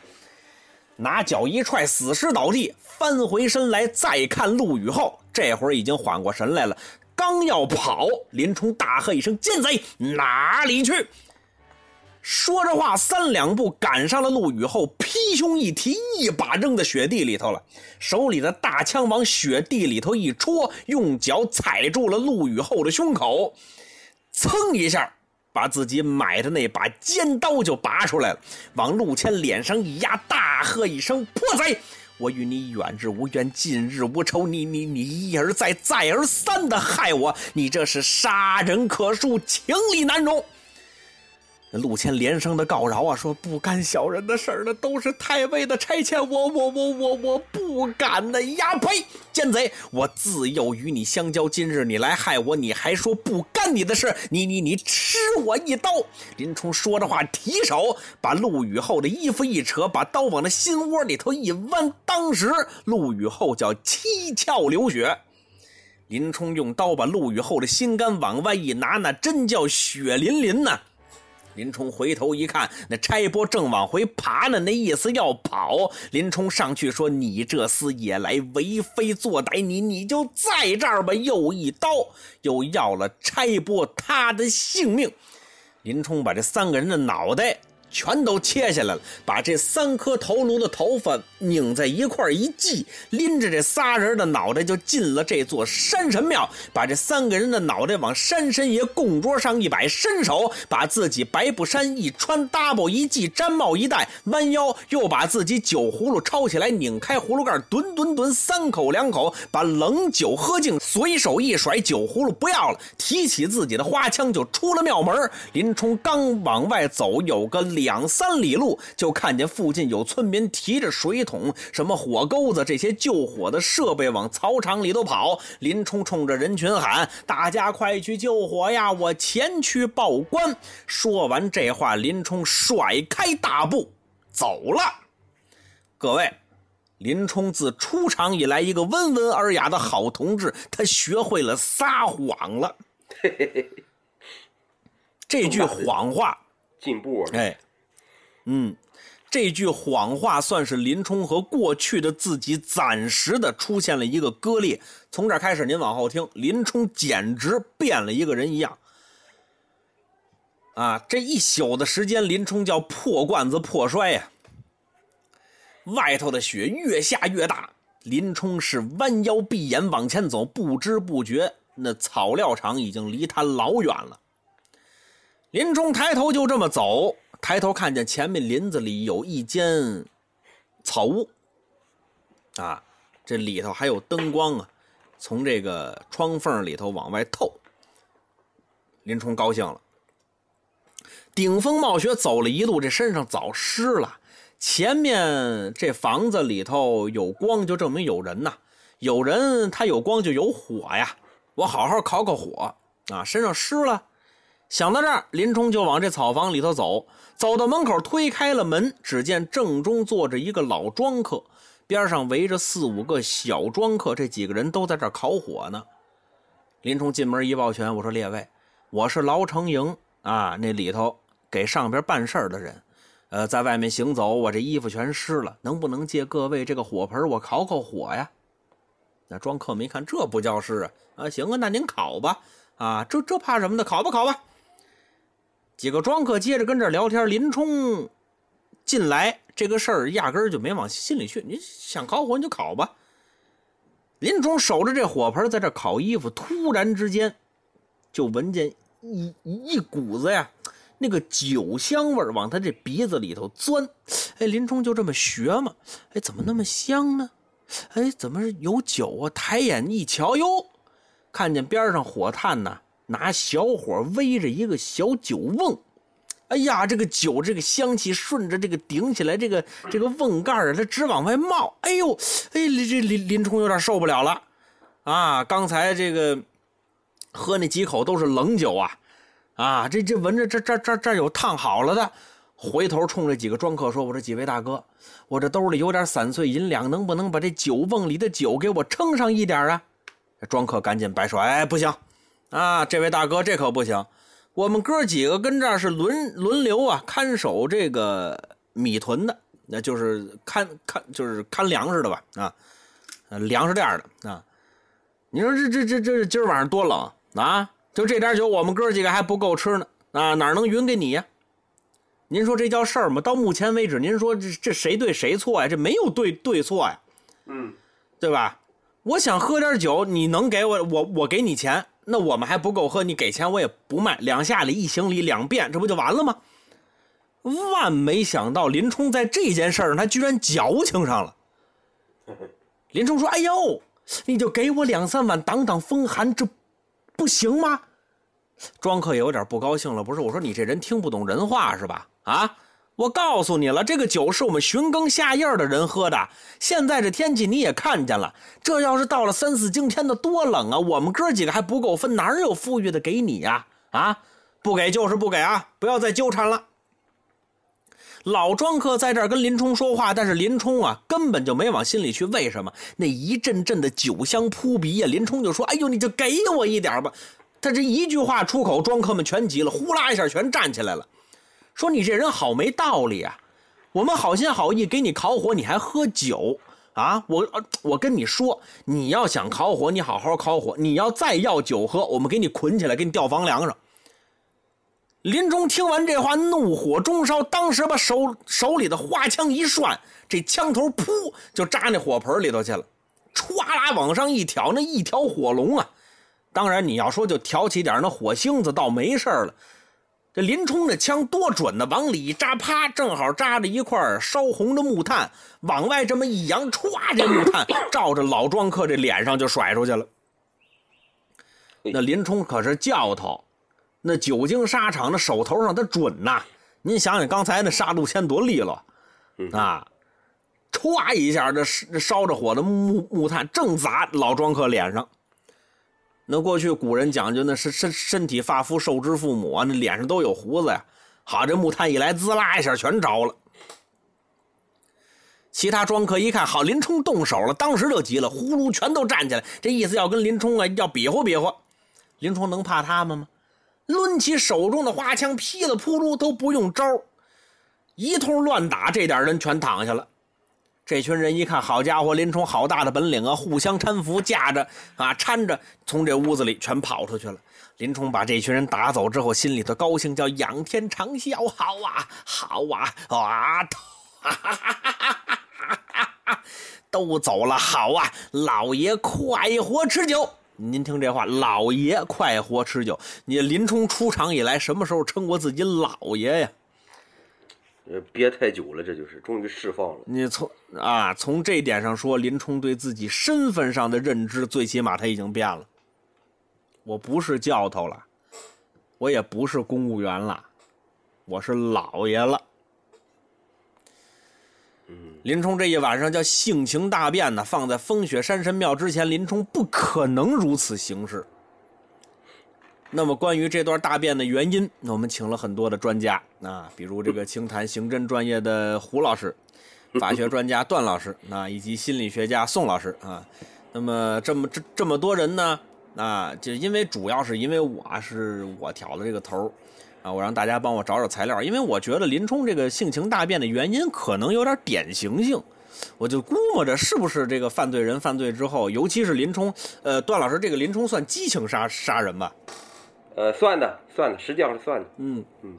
拿脚一踹，死尸倒地，翻回身来再看陆羽后，这会儿已经缓过神来了。刚要跑，林冲大喝一声：“奸贼，哪里去？”说着话，三两步赶上了陆羽后，劈胸一提，一把扔在雪地里头了。手里的大枪往雪地里头一戳，用脚踩住了陆羽后的胸口，噌一下。把自己买的那把尖刀就拔出来了，往陆谦脸上一压，大喝一声：“泼贼！我与你远日无冤，近日无仇，你你你一而再，再而三的害我，你这是杀人可恕，情理难容。”陆谦连声的告饶啊，说不干小人的事儿，那都是太尉的差遣，我我我我我不敢的呀！呸！奸贼，我自幼与你相交，今日你来害我，你还说不干你的事，你你你吃我一刀！林冲说着话，提手把陆羽后的衣服一扯，把刀往那心窝里头一弯，当时陆羽后叫七窍流血。林冲用刀把陆羽后的心肝往外一拿，那真叫血淋淋呐！林冲回头一看，那差拨正往回爬呢，那意思要跑。林冲上去说：“你这厮也来为非作歹，你你就在这儿吧！”又一刀，又要了差拨他的性命。林冲把这三个人的脑袋。全都切下来了，把这三颗头颅的头发拧在一块一系，拎着这仨人的脑袋就进了这座山神庙，把这三个人的脑袋往山神爷供桌上一摆，伸手把自己白布衫一穿，double 一系，毡帽一戴，弯腰又把自己酒葫芦抄起来，拧开葫芦盖，吨吨吨三口两口，把冷酒喝尽，随手一甩，酒葫芦不要了，提起自己的花枪就出了庙门。林冲刚往外走，有个两三里路，就看见附近有村民提着水桶、什么火钩子这些救火的设备往草场里头跑。林冲冲着人群喊：“大家快去救火呀！我前去报官。”说完这话，林冲甩开大步走了。各位。林冲自出场以来，一个温文尔雅的好同志，他学会了撒谎了。这句谎话进步了，哎，嗯，这句谎话算是林冲和过去的自己暂时的出现了一个割裂。从这开始，您往后听，林冲简直变了一个人一样。啊，这一宿的时间，林冲叫破罐子破摔呀。外头的雪越下越大，林冲是弯腰闭眼往前走，不知不觉那草料场已经离他老远了。林冲抬头就这么走，抬头看见前面林子里有一间草屋，啊，这里头还有灯光啊，从这个窗缝里头往外透。林冲高兴了，顶风冒雪走了一路，这身上早湿了。前面这房子里头有光，就证明有人呐。有人，他有光就有火呀。我好好烤烤火啊，身上湿了。想到这儿，林冲就往这草房里头走。走到门口，推开了门，只见正中坐着一个老庄客，边上围着四五个小庄客，这几个人都在这烤火呢。林冲进门一抱拳，我说：“列位，我是牢城营啊，那里头给上边办事的人。”呃，在外面行走，我这衣服全湿了，能不能借各位这个火盆，我烤烤火呀？那庄客没看，这不叫事啊！啊，行啊，那您烤吧，啊，这这怕什么的，烤吧，烤吧。几个庄客接着跟这聊天，林冲进来这个事儿压根就没往心里去，你想烤火你就烤吧。林冲守着这火盆在这烤衣服，突然之间就闻见一一股子呀。那个酒香味往他这鼻子里头钻，哎，林冲就这么学嘛，哎，怎么那么香呢？哎，怎么有酒啊？抬眼一瞧，哟，看见边上火炭呢，拿小火煨着一个小酒瓮，哎呀，这个酒这个香气顺着这个顶起来，这个这个瓮盖啊，它直往外冒，哎呦，哎，这林林冲有点受不了了，啊，刚才这个喝那几口都是冷酒啊。啊，这这闻着这这这这有烫好了的，回头冲这几个庄客说：“我说几位大哥，我这兜里有点散碎银两，能不能把这酒瓮里的酒给我称上一点啊？”庄客赶紧摆手：“哎，不行，啊，这位大哥这可不行，我们哥几个跟这儿是轮轮流啊，看守这个米屯的，那就是看看就是看粮食的吧？啊，粮食店的啊，你说这这这这今儿晚上多冷啊！”就这点酒，我们哥几个还不够吃呢，啊，哪能匀给你呀？您说这叫事儿吗？到目前为止，您说这这谁对谁错呀？这没有对对错呀，嗯，对吧？我想喝点酒，你能给我，我我给你钱，那我们还不够喝，你给钱我也不卖，两下里一行礼两遍，这不就完了吗？万没想到林冲在这件事上他居然矫情上了。林冲说：“哎呦，你就给我两三碗挡挡风寒，这。”不行吗？庄客也有点不高兴了。不是我说你这人听不懂人话是吧？啊，我告诉你了，这个酒是我们寻更下夜的人喝的。现在这天气你也看见了，这要是到了三四更天的多冷啊！我们哥几个还不够分，哪有富裕的给你呀？啊，不给就是不给啊！不要再纠缠了。老庄客在这儿跟林冲说话，但是林冲啊根本就没往心里去。为什么？那一阵阵的酒香扑鼻呀！林冲就说：“哎呦，你就给我一点吧。”他这一句话出口，庄客们全急了，呼啦一下全站起来了，说：“你这人好没道理啊！我们好心好意给你烤火，你还喝酒啊？我我跟你说，你要想烤火，你好好烤火；你要再要酒喝，我们给你捆起来，给你吊房梁上。”林冲听完这话，怒火中烧，当时把手手里的花枪一涮，这枪头噗就扎那火盆里头去了，歘啦往上一挑，那一条火龙啊！当然你要说就挑起点那火星子，倒没事了。这林冲的枪多准呢，往里一扎，啪，正好扎着一块烧红的木炭，往外这么一扬，歘，这木炭照着老庄客这脸上就甩出去了。那林冲可是教头。那久经沙场的手头上他准呐，您想想刚才那杀戮千多利落啊！歘一下，这这烧着火的木木炭正砸老庄客脸上。那过去古人讲究，那是身身体发肤受之父母啊，那脸上都有胡子呀。好，这木炭一来，滋啦一下全着了。其他庄客一看，好，林冲动手了，当时就急了，呼噜全都站起来，这意思要跟林冲啊要比划比划。林冲能怕他们吗？抡起手中的花枪，噼里扑噜都不用招，一通乱打，这点人全躺下了。这群人一看，好家伙，林冲好大的本领啊！互相搀扶，架着啊，搀着，从这屋子里全跑出去了。林冲把这群人打走之后，心里头高兴，叫仰天长啸，好啊，好啊，啊，都走了，好啊，老爷快活持久。您听这话，老爷快活持久。你林冲出场以来，什么时候称过自己老爷呀？呃，憋太久了，这就是终于释放了。你从啊，从这点上说，林冲对自己身份上的认知，最起码他已经变了。我不是教头了，我也不是公务员了，我是老爷了。林冲这一晚上叫性情大变呢，放在风雪山神庙之前，林冲不可能如此行事。那么，关于这段大变的原因，那我们请了很多的专家啊，比如这个清谈刑侦专业的胡老师，法学专家段老师啊，以及心理学家宋老师啊。那么，这么这这么多人呢，啊，就因为主要是因为我是我挑的这个头啊，我让大家帮我找找材料，因为我觉得林冲这个性情大变的原因可能有点典型性，我就估摸着是不是这个犯罪人犯罪之后，尤其是林冲，呃，段老师这个林冲算激情杀杀人吧？呃，算的，算的，实际上是算的。嗯嗯，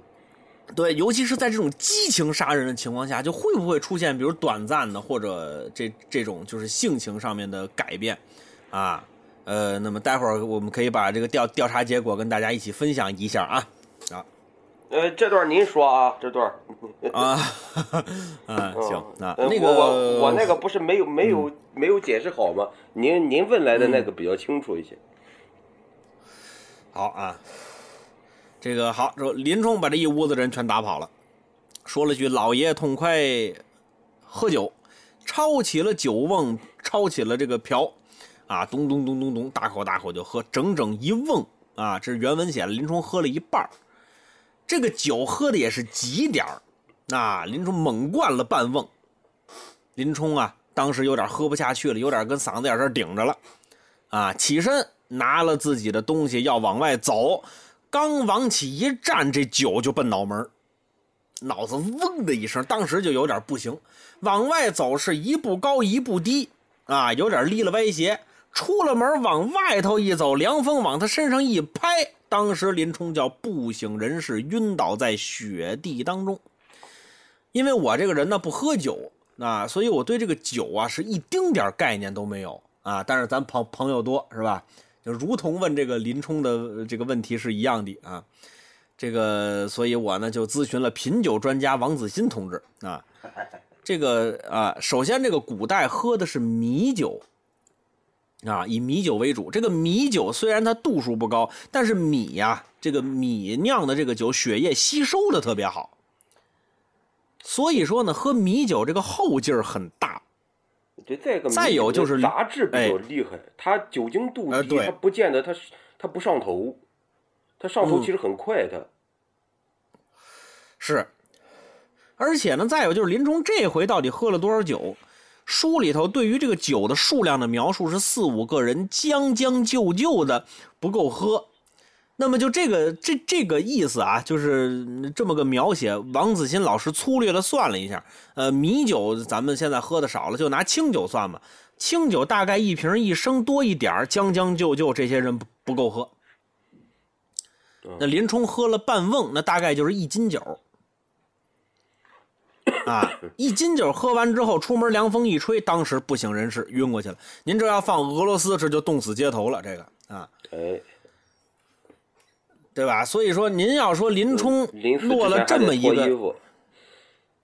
对，尤其是在这种激情杀人的情况下，就会不会出现比如短暂的或者这这种就是性情上面的改变啊？呃，那么待会儿我们可以把这个调调查结果跟大家一起分享一下啊啊。呃，这段您说啊，这段 啊，嗯，行，那呃那个我我我那个不是没有没有没有解释好吗？您您问来的那个比较清楚一些。好啊，这个好，说林冲把这一屋子人全打跑了，说了句“老爷痛快喝酒”，抄起了酒瓮，抄起了这个瓢，啊，咚咚咚咚咚，大口大口就喝，整整一瓮。啊！这是原文写，林冲喝了一半儿。这个酒喝的也是急点儿，啊，林冲猛灌了半瓮。林冲啊，当时有点喝不下去了，有点跟嗓子眼这顶着了，啊，起身拿了自己的东西要往外走，刚往起一站，这酒就奔脑门儿脑子嗡的一声，当时就有点不行，往外走是一步高一步低，啊，有点离了歪斜。出了门往外头一走，凉风往他身上一拍，当时林冲叫不省人事，晕倒在雪地当中。因为我这个人呢不喝酒啊，所以我对这个酒啊是一丁点概念都没有啊。但是咱朋朋友多是吧？就如同问这个林冲的这个问题是一样的啊。这个，所以我呢就咨询了品酒专家王子欣同志啊。这个啊，首先这个古代喝的是米酒。啊，以米酒为主。这个米酒虽然它度数不高，但是米呀，这个米酿的这个酒，血液吸收的特别好。所以说呢，喝米酒这个后劲儿很大。对，再一个再有就是杂质比哎较厉害，它酒精度低，它不见得它它不上头，它上头嗯其实很快的。是，而且呢，再有就是林冲这回到底喝了多少酒？书里头对于这个酒的数量的描述是四五个人将将就就的不够喝。那么就这个这这个意思啊，就是这么个描写。王子欣老师粗略的算了一下，呃，米酒咱们现在喝的少了，就拿清酒算吧。清酒大概一瓶一升多一点儿将将就就这些人不不够喝。那林冲喝了半瓮，那大概就是一斤酒。啊，一斤酒喝完之后，出门凉风一吹，当时不省人事，晕过去了。您这要放俄罗斯，这就冻死街头了。这个啊，哎，对吧？所以说，您要说林冲落了这么一个，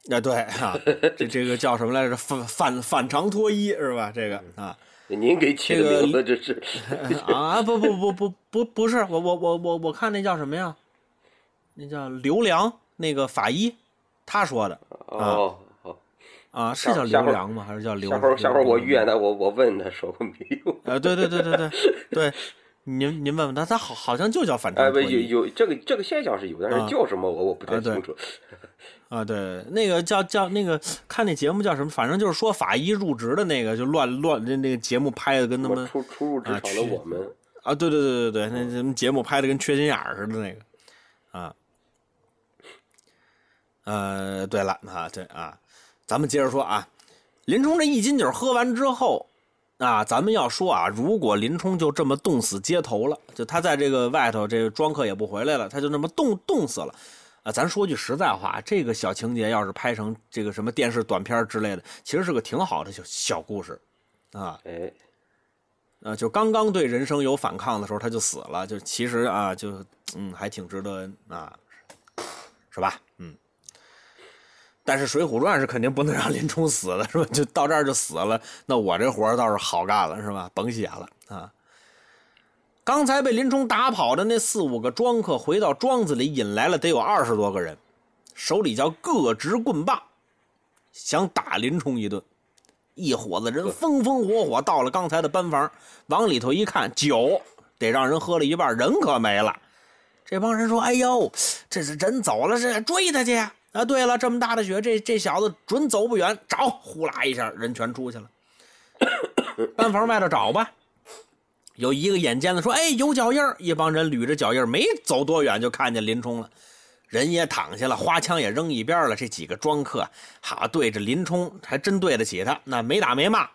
那，啊，对啊，这这个叫什么来着？反反反常脱衣是吧？这个啊您给起的这个名字这是。啊，不不不不不不是，我我我我我看那叫什么呀？那叫刘良那个法医，他说的哦哦，啊，是叫刘良吗？还是叫刘？下回下回我约他，我我问他说过没有？啊，对对对对对对，您您问问他，他好好像就叫反哎，不常脱衣有有这个这个现象是有，但啊是叫什么我我不太清楚。啊，对，那个叫叫那个看那节目叫什么，反正就是说法医入职的那个，就乱乱那那个节目拍的跟他们初初入职啊场的我们，啊，对对对对对，那什么节目拍的跟缺心眼儿似的那个，啊，呃，对了啊，对啊，咱们接着说啊，林冲这一斤酒喝完之后啊，咱们要说啊，如果林冲就这么冻死街头了，就他在这个外头这个庄客也不回来了，他就那么冻冻死了。啊，咱说句实在话，这个小情节要是拍成这个什么电视短片之类的，其实是个挺好的小小故事，啊，哎，啊，就刚刚对人生有反抗的时候，他就死了，就其实啊，就嗯，还挺值得啊，是吧？嗯。但是《水浒传》是肯定不能让林冲死的，是吧？就到这儿就死了，那我这活儿倒是好干了，是吧？甭写了啊。刚才被林冲打跑的那四五个庄客，回到庄子里引来了得有二十多个人，手里叫各执棍棒，想打林冲一顿。一伙子人风风火火到了刚才的班房，往里头一看，酒得让人喝了一半，人可没了。这帮人说：“哎呦，这是人走了，这追他去呀！”啊，对了，这么大的雪，这这小子准走不远，找！呼啦一下，人全出去了。班房外头找吧。有一个眼尖的说：“哎，有脚印！”一帮人捋着脚印，没走多远就看见林冲了。人也躺下了，花枪也扔一边了。这几个庄客，好对着林冲，还真对得起他，那没打没骂，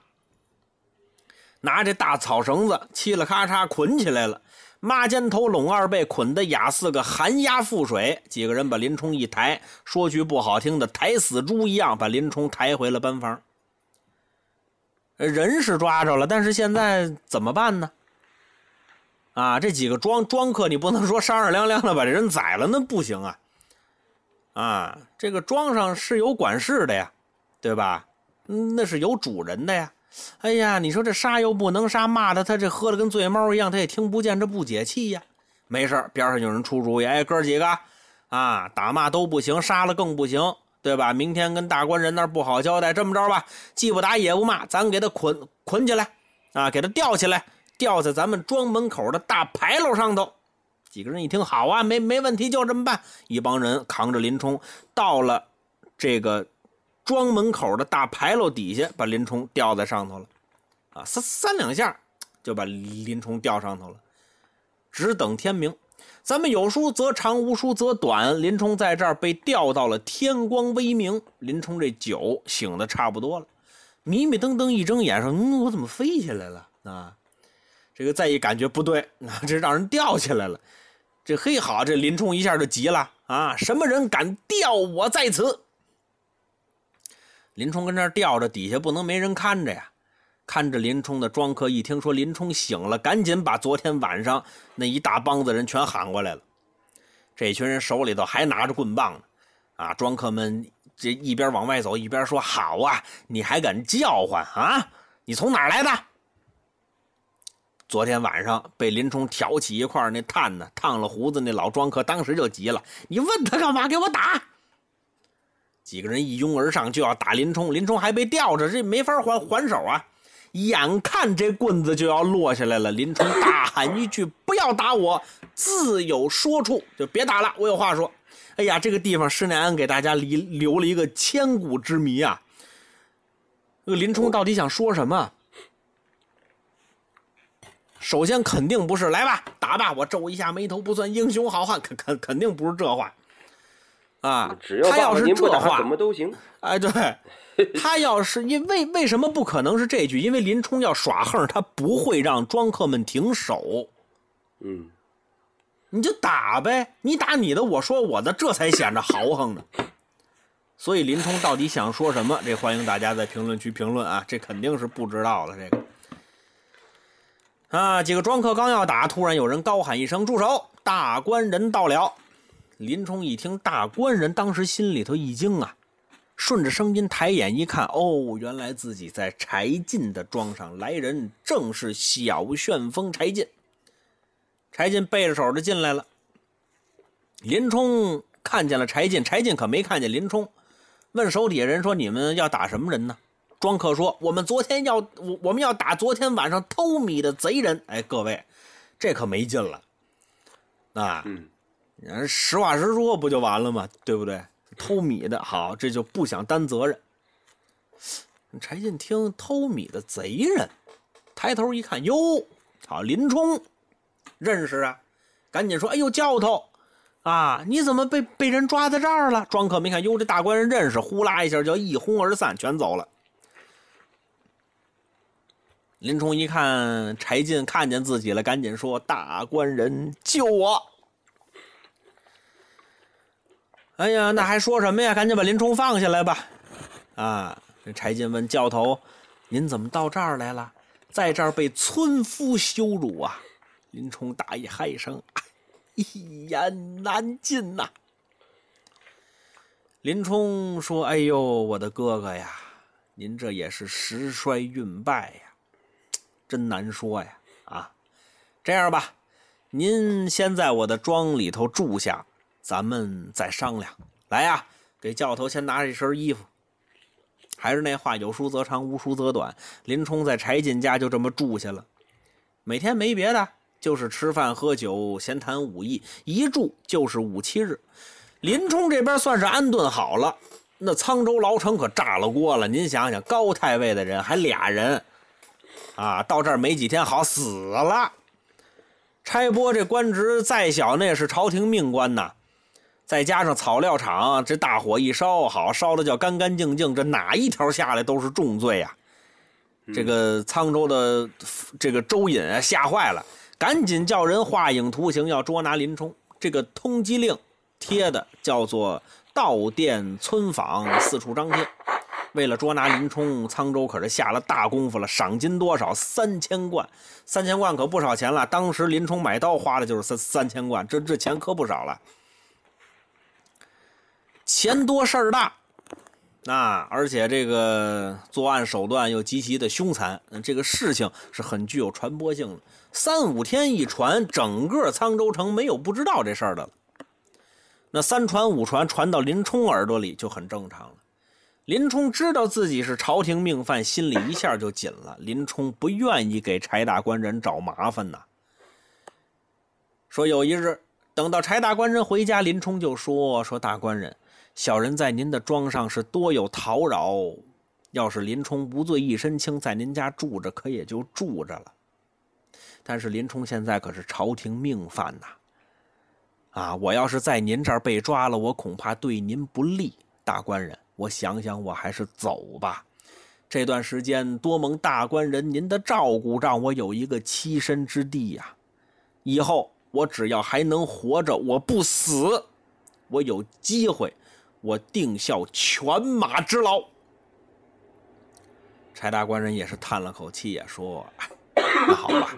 拿这大草绳子嘁了咔嚓捆起来了，抹肩头拢二背，捆得雅四个寒鸦覆水。几个人把林冲一抬，说句不好听的，抬死猪一样，把林冲抬回了班房。人是抓着了，但是现在怎么办呢？啊，这几个庄庄客，你不能说商商量量的把这人宰了，那不行啊！啊，这个庄上是有管事的呀，对吧？那是有主人的呀。哎呀，你说这杀又不能杀，骂他他这喝的跟醉猫一样，他也听不见，这不解气呀。没事边上有人出主意，哎，哥几个啊，打骂都不行，杀了更不行，对吧？明天跟大官人那不好交代，这么着吧，既不打也不骂，咱给他捆捆起来，啊，给他吊起来，吊在咱们庄门口的大牌楼上头。几个人一听，好啊，没没问题，就这么办。一帮人扛着林冲到了这个庄门口的大牌楼底下，把林冲吊在上头了。啊，三三两下就把林冲吊上头了。只等天明，咱们有书则长，无书则短。林冲在这儿被吊到了天光微明，林冲这酒醒的差不多了，迷迷瞪瞪一睁眼说：“嗯，我怎么飞起来了？”啊，这个再一感觉不对，啊，这让人吊起来了。这嘿好，这林冲一下就急了啊！什么人敢吊我在此？林冲跟这儿吊着，底下不能没人看着呀。看着林冲的庄客一听说林冲醒了，赶紧把昨天晚上那一大帮子人全喊过来了。这群人手里头还拿着棍棒呢，啊！庄客们这一边往外走一边说：“好啊，你还敢叫唤啊？你从哪儿来的？”昨天晚上被林冲挑起一块那炭呢，烫了胡子那老庄客当时就急了：“你问他干嘛？给我打！”几个人一拥而上就要打林冲，林冲还被吊着，这没法还还手啊！眼看这棍子就要落下来了，林冲大喊一句：“不要打我，自有说处，就别打了，我有话说。”哎呀，这个地方施耐庵给大家留留了一个千古之谜啊！这个林冲到底想说什么？首先肯定不是来吧，打吧，我皱一下眉头不算英雄好汉，肯肯肯定不是这话啊！只要他要是这话怎，么都行。哎，对，他要是因为为什么不可能是这句？因为林冲要耍横，他不会让庄客们停手，嗯，你就打呗，你打你的，我说我的，这才显着豪横呢。所以林冲到底想说什么？这欢迎大家在评论区评论啊！这肯定是不知道了，这个啊，几个庄客刚要打，突然有人高喊一声：“住手！大官人到了！”林冲一听大官人，当时心里头一惊啊，顺着声音抬眼一看，哦，原来自己在柴进的庄上，来人正是小旋风柴进。柴进背着手就进来了。林冲看见了柴进，柴进可没看见林冲。问手底下人说：“你们要打什么人呢？”庄客说：“我们昨天要我我们要打昨天晚上偷米的贼人。”哎，各位，这可没劲了。啊，实话实说不就完了吗？对不对？偷米的好，这就不想担责任。柴进听偷米的贼人，抬头一看，哟，好林冲，认识啊，赶紧说：“哎呦，教头啊，你怎么被被人抓在这儿了？”庄客没看，哟，这大官人认识，呼啦一下就一哄而散，全走了。林冲一看柴进看见自己了，赶紧说：“大官人救我！”哎呀，那还说什么呀？赶紧把林冲放下来吧！啊，这柴进问教头：“您怎么到这儿来了？在这儿被村夫羞辱啊？”林冲大一嗨声，一言难尽呐。林冲说：“哎呦，我的哥哥呀，您这也是时衰运败呀。”真难说呀，啊，这样吧，您先在我的庄里头住下，咱们再商量。来呀，给教头先拿一身衣服。还是那话，有书则长，无书则短。林冲在柴进家就这么住下了，每天没别的，就是吃饭喝酒，闲谈武艺，一住就是五七日。林冲这边算是安顿好了，那沧州牢城可炸了锅了。您想想，高太尉的人还俩人。啊，到这儿没几天，好死了。差拨这官职再小，那也是朝廷命官呐。再加上草料场，这大火一烧，好烧的叫干干净净，这哪一条下来都是重罪呀。这个沧州的这个周隐啊，吓坏了，赶紧叫人画影图形，要捉拿林冲。这个通缉令贴的叫做道店村坊，四处张贴。为了捉拿林冲，沧州可是下了大功夫了。赏金多少？三千贯，三千贯可不少钱了。当时林冲买刀花的就是三三千贯，这这钱可不少了。钱多事儿大，啊，而且这个作案手段又极其的凶残，这个事情是很具有传播性的。三五天一传，整个沧州城没有不知道这事儿的了。那三传五传，传到林冲耳朵里就很正常了。林冲知道自己是朝廷命犯，心里一下就紧了。林冲不愿意给柴大官人找麻烦呐。说有一日，等到柴大官人回家，林冲就说：“说大官人，小人在您的庄上是多有叨扰，要是林冲无罪一身轻，在您家住着，可也就住着了。但是林冲现在可是朝廷命犯呐，啊，我要是在您这儿被抓了，我恐怕对您不利，大官人。”我想想，我还是走吧。这段时间多蒙大官人您的照顾，让我有一个栖身之地呀。以后我只要还能活着，我不死，我有机会，我定效犬马之劳。柴大官人也是叹了口气也，说：“ 那好吧，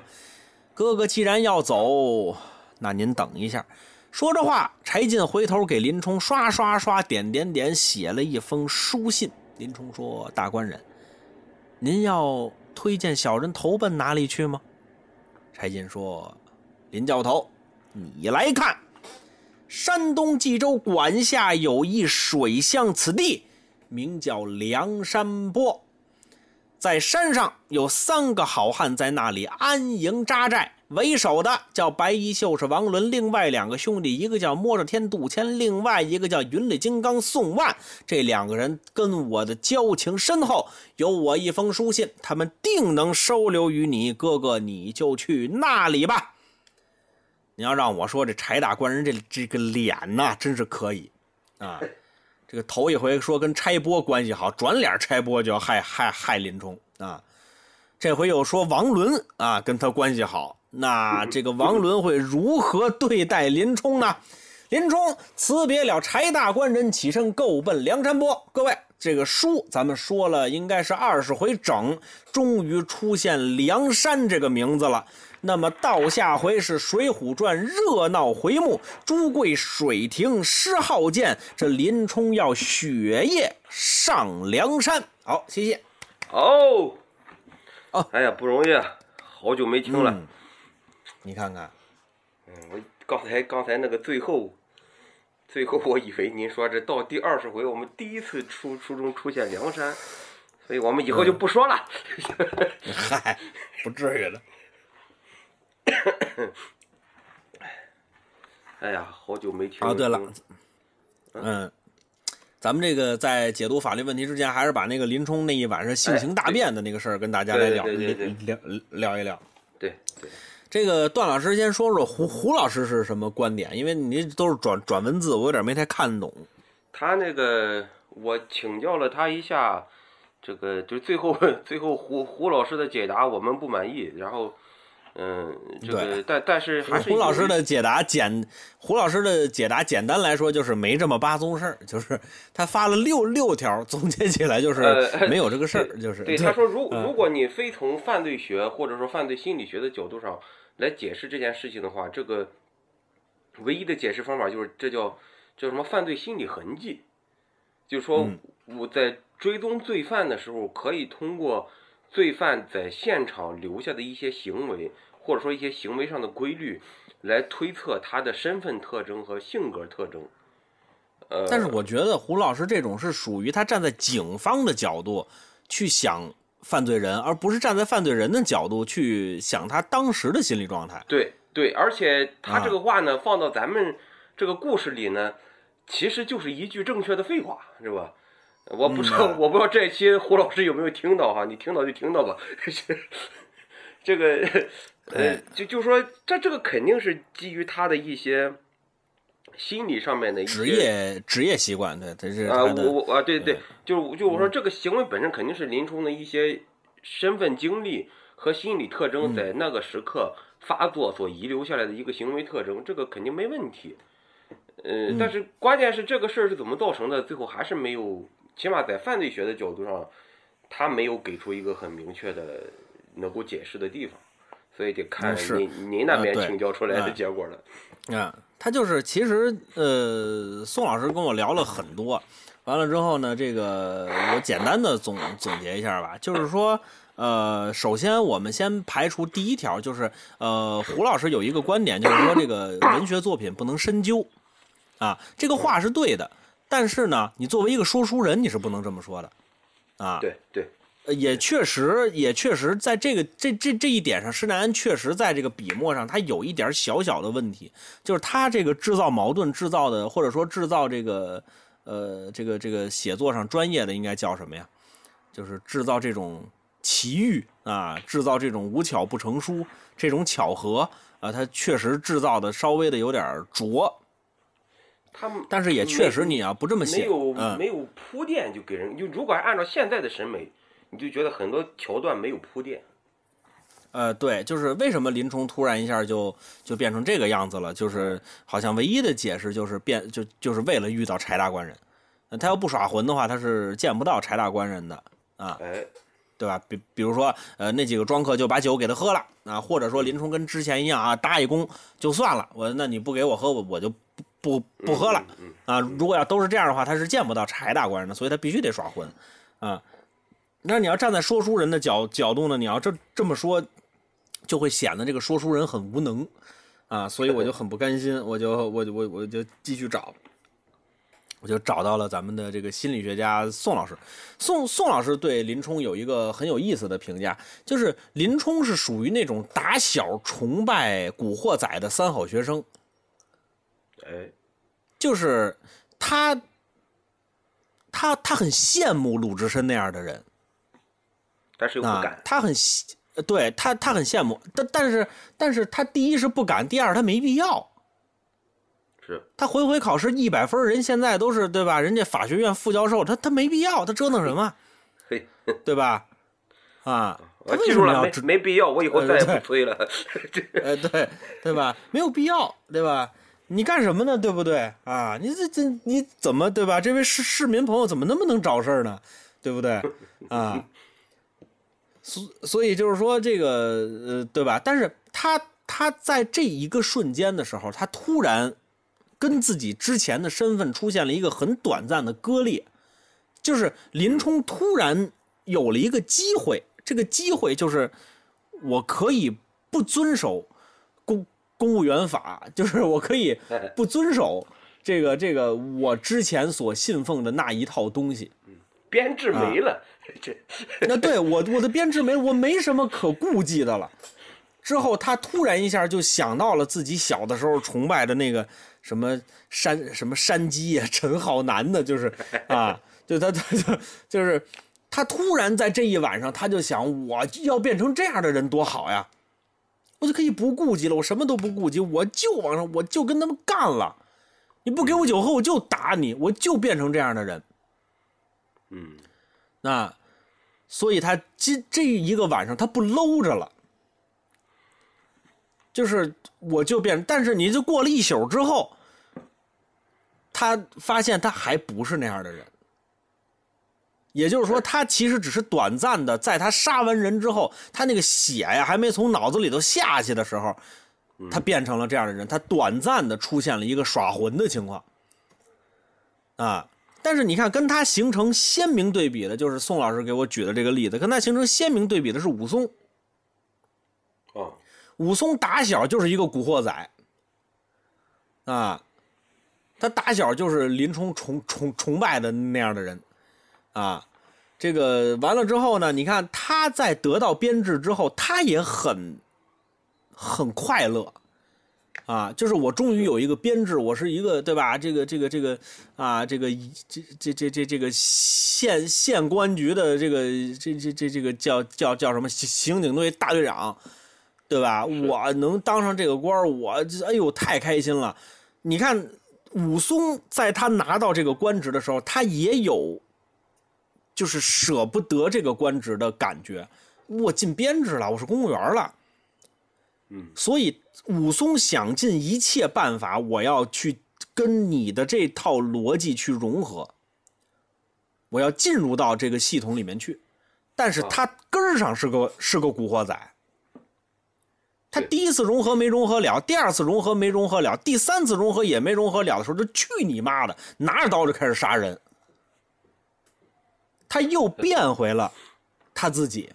哥哥既然要走，那您等一下。”说着话，柴进回头给林冲刷刷刷点点点写了一封书信。林冲说：“大官人，您要推荐小人投奔哪里去吗？”柴进说：“林教头，你来看，山东冀州管辖有一水乡，此地名叫梁山泊，在山上有三个好汉在那里安营扎寨。”为首的叫白衣秀士王伦，另外两个兄弟，一个叫摸着天杜迁，另外一个叫云里金刚宋万。这两个人跟我的交情深厚，有我一封书信，他们定能收留于你哥哥，你就去那里吧。你要让我说，这柴大官人这这个脸呐，真是可以啊！这个头一回说跟差拨关系好，转脸差拨就要害害害林冲啊。这回又说王伦啊，跟他关系好。那这个王伦会如何对待林冲呢？林冲辞别了柴大官人，起身够奔梁山泊。各位，这个书咱们说了，应该是二十回整，终于出现梁山这个名字了。那么到下回是《水浒传》热闹回目，朱贵水亭失号剑，这林冲要雪夜上梁山。好，谢谢。哦，哦，哎呀，不容易啊，好久没听了。你看看，嗯，我刚才刚才那个最后，最后我以为您说这到第二十回，我们第一次初初中出现梁山，所以我们以后就不说了。嗨，不至于的。哎呀，好久没听啊，对了，嗯，咱们这个在解读法律问题之前，还是把那个林冲那一晚上性情大变的那个事儿跟大家来聊聊一聊。对对，这个段老师先说说胡胡老师是什么观点，因为您都是转转文字，我有点没太看懂。他那个我请教了他一下，这个就最后 最后胡胡老师的解答我们不满意，然后嗯，这个对但但是还是胡老师的解答简，胡老师的解答简单来说就是没这么八宗事儿，就是他发了六六条，总结起来就是呃没有这个事儿，就是对他说，如嗯如果你非从犯罪学或者说犯罪心理学的角度上来解释这件事情的话，这个唯一的解释方法就是这叫叫什么犯罪心理痕迹，就是说嗯我在追踪罪犯的时候，可以通过罪犯在现场留下的一些行为，或者说一些行为上的规律，来推测他的身份特征和性格特征。呃，但是我觉得胡老师这种是属于他站在警方的角度去想犯罪人，而不是站在犯罪人的角度去想他当时的心理状态。对对，而且他这啊个话呢，放到咱们这个故事里呢，其实就是一句正确的废话，是吧？我不知道，嗯我不知道这一期胡老师有没有听到哈？你听到就听到吧。这个，呃哎，就就说这这个肯定是基于他的一些心理上面的一些职业职业习惯，对，这是啊，我。我啊，对对，就就我嗯说这个行为本身肯定是林冲的一些身份经历和心理特征嗯在那个时刻发作所遗留下来的一个行为特征，这个肯定没问题。呃，嗯但是关键是这个事儿是怎么造成的，最后还是没有，起码在犯罪学的角度上，他没有给出一个很明确的能够解释的地方，所以得看您您那边请教出来的哎结果了。啊，他就是其实呃，宋老师跟我聊了很多，完了之后呢，这个我简单的总总结一下吧，就是说。呃，首先我们先排除第一条，就是呃，胡老师有一个观点，就是说这个文学作品不能深究，啊，这个话是对的，但是呢，你作为一个说书人，你是不能这么说的，啊，对对，呃也确实，也确实在这个这这这一点上，施耐庵确实在这个笔墨上，他有一点小小的问题，就是他这个制造矛盾制造的，或者说制造这个呃这个这个写作上专业的应该叫什么呀？就是制造这种奇遇啊，制造这种无巧不成书这种巧合啊，他确实制造的稍微的有点拙，他们但是也确实你要不这么写没，有嗯，没有铺垫就给人，就如果按照现在的审美，你就觉得很多桥段没有铺垫。呃，对，就是为什么林冲突然一下就就变成这个样子了？就是好像唯一的解释就是变就就是为了遇到柴大官人，呃他要不耍混的话，他是见不到柴大官人的啊，哎，对吧？比比如说，呃，那几个庄客就把酒给他喝了啊，或者说林冲跟之前一样啊，搭一躬就算了，我那你不给我喝，我我就不不不喝了嗯，啊。如果要都是这样的话，他是见不到柴大官人的，所以他必须得耍混啊。那你要站在说书人的角角度呢，你要这这么说，就会显得这个说书人很无能啊，所以我就很不甘心，我就我我我就继续找，我就找到了咱们的这个心理学家宋老师。宋宋老师对林冲有一个很有意思的评价，就是林冲是属于那种打小崇拜古惑仔的三好学生，哎，就是他他他很羡慕鲁智深那样的人。但是又不啊敢，，他很羡呃对他他很羡慕，但但是但是他第一是不敢，第二他没必要。是他回回考试一百分，人现在都是对吧？人家法学院副教授，他他没必要，他折腾什么？嘿，对吧？啊，他为我记住了，没什么要折？没必要，我以后呃再也不催了。这呃，对对吧？没有必要，对吧？你干什么呢？对不对啊？你这这你怎么对吧？这位市市民朋友怎么那么能找事儿呢？对不对啊？所所以就是说这个呃，对吧？但是他他在这一个瞬间的时候，他突然跟自己之前的身份出现了一个很短暂的割裂，就是林冲突然有了一个机会，这个机会就是我可以不遵守公公务员法，就是我可以不遵守这个这个我之前所信奉的那一套东西。编制没了，这那对我我的编制没，我没什么可顾忌的了。之后他突然一下就想到了自己小的时候崇拜的那个什么山什么山鸡呀、陈浩南的，就是啊，就他他就就是他突然在这一晚上，他就想我要变成这样的人多好呀，我就可以不顾及了，我什么都不顾及，我就往上，我就跟他们干了。你不给我酒喝，我就打你，我就变成这样的人。嗯那，所以他今这一个晚上他不搂着了，就是我就变，但是你就过了一宿之后，他发现他还不是那样的人，也就是说，他其实只是短暂的，在他杀完人之后，他那个血呀还没从脑子里头下去的时候，他变成了这样的人，他短暂的出现了一个耍魂的情况，啊。但是你看，跟他形成鲜明对比的，就是宋老师给我举的这个例子，跟他形成鲜明对比的是武松。武松打小就是一个古惑仔，啊，他打小就是林冲崇崇崇拜的那样的人，啊，这个完了之后呢，你看他在得到编制之后，他也很很快乐。啊，就是我终于有一个编制，我是一个对吧？这个这个这个啊，这个这这这这这个县县公安局的这个这这这这个叫叫叫什么刑警队大队长，对吧？我能当上这个官我哎呦太开心了。你看武松在他拿到这个官职的时候，他也有就是舍不得这个官职的感觉。我进编制了，我是公务员了。嗯，所以武松想尽一切办法，我要去跟你的这套逻辑去融合，我要进入到这个系统里面去。但是他根儿上是个是个古惑仔，他第一次融合没融合了，第二次融合没融合了，第三次融合也没融合了的时候，就去你妈的，拿着刀就开始杀人，他又变回了他自己。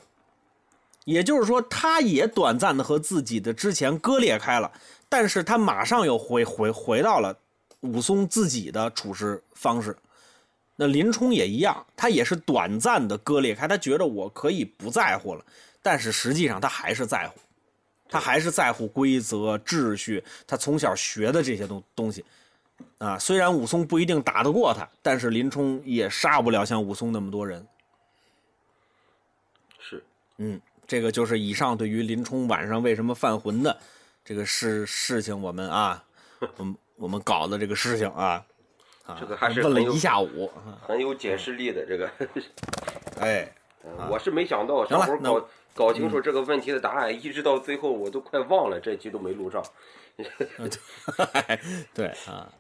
也就是说，他也短暂的和自己的之前割裂开了，但是他马上又回回回到了武松自己的处事方式。那林冲也一样，他也是短暂的割裂开，他觉得我可以不在乎了，但是实际上他还是在乎，他还是在乎规则秩序，他从小学的这些东东西。啊，虽然武松不一定打得过他，但是林冲也杀不了像武松那么多人。是，嗯。这个就是以上对于林冲晚上为什么犯浑的这个事事情，我们啊，我们我们搞的这个事情啊，啊，这个还是问了一下午，很有解释力的这个。哎，我是没想到，小伙搞搞清楚这个问题的答案，一直到最后我都快忘了，这期都没录上。对啊，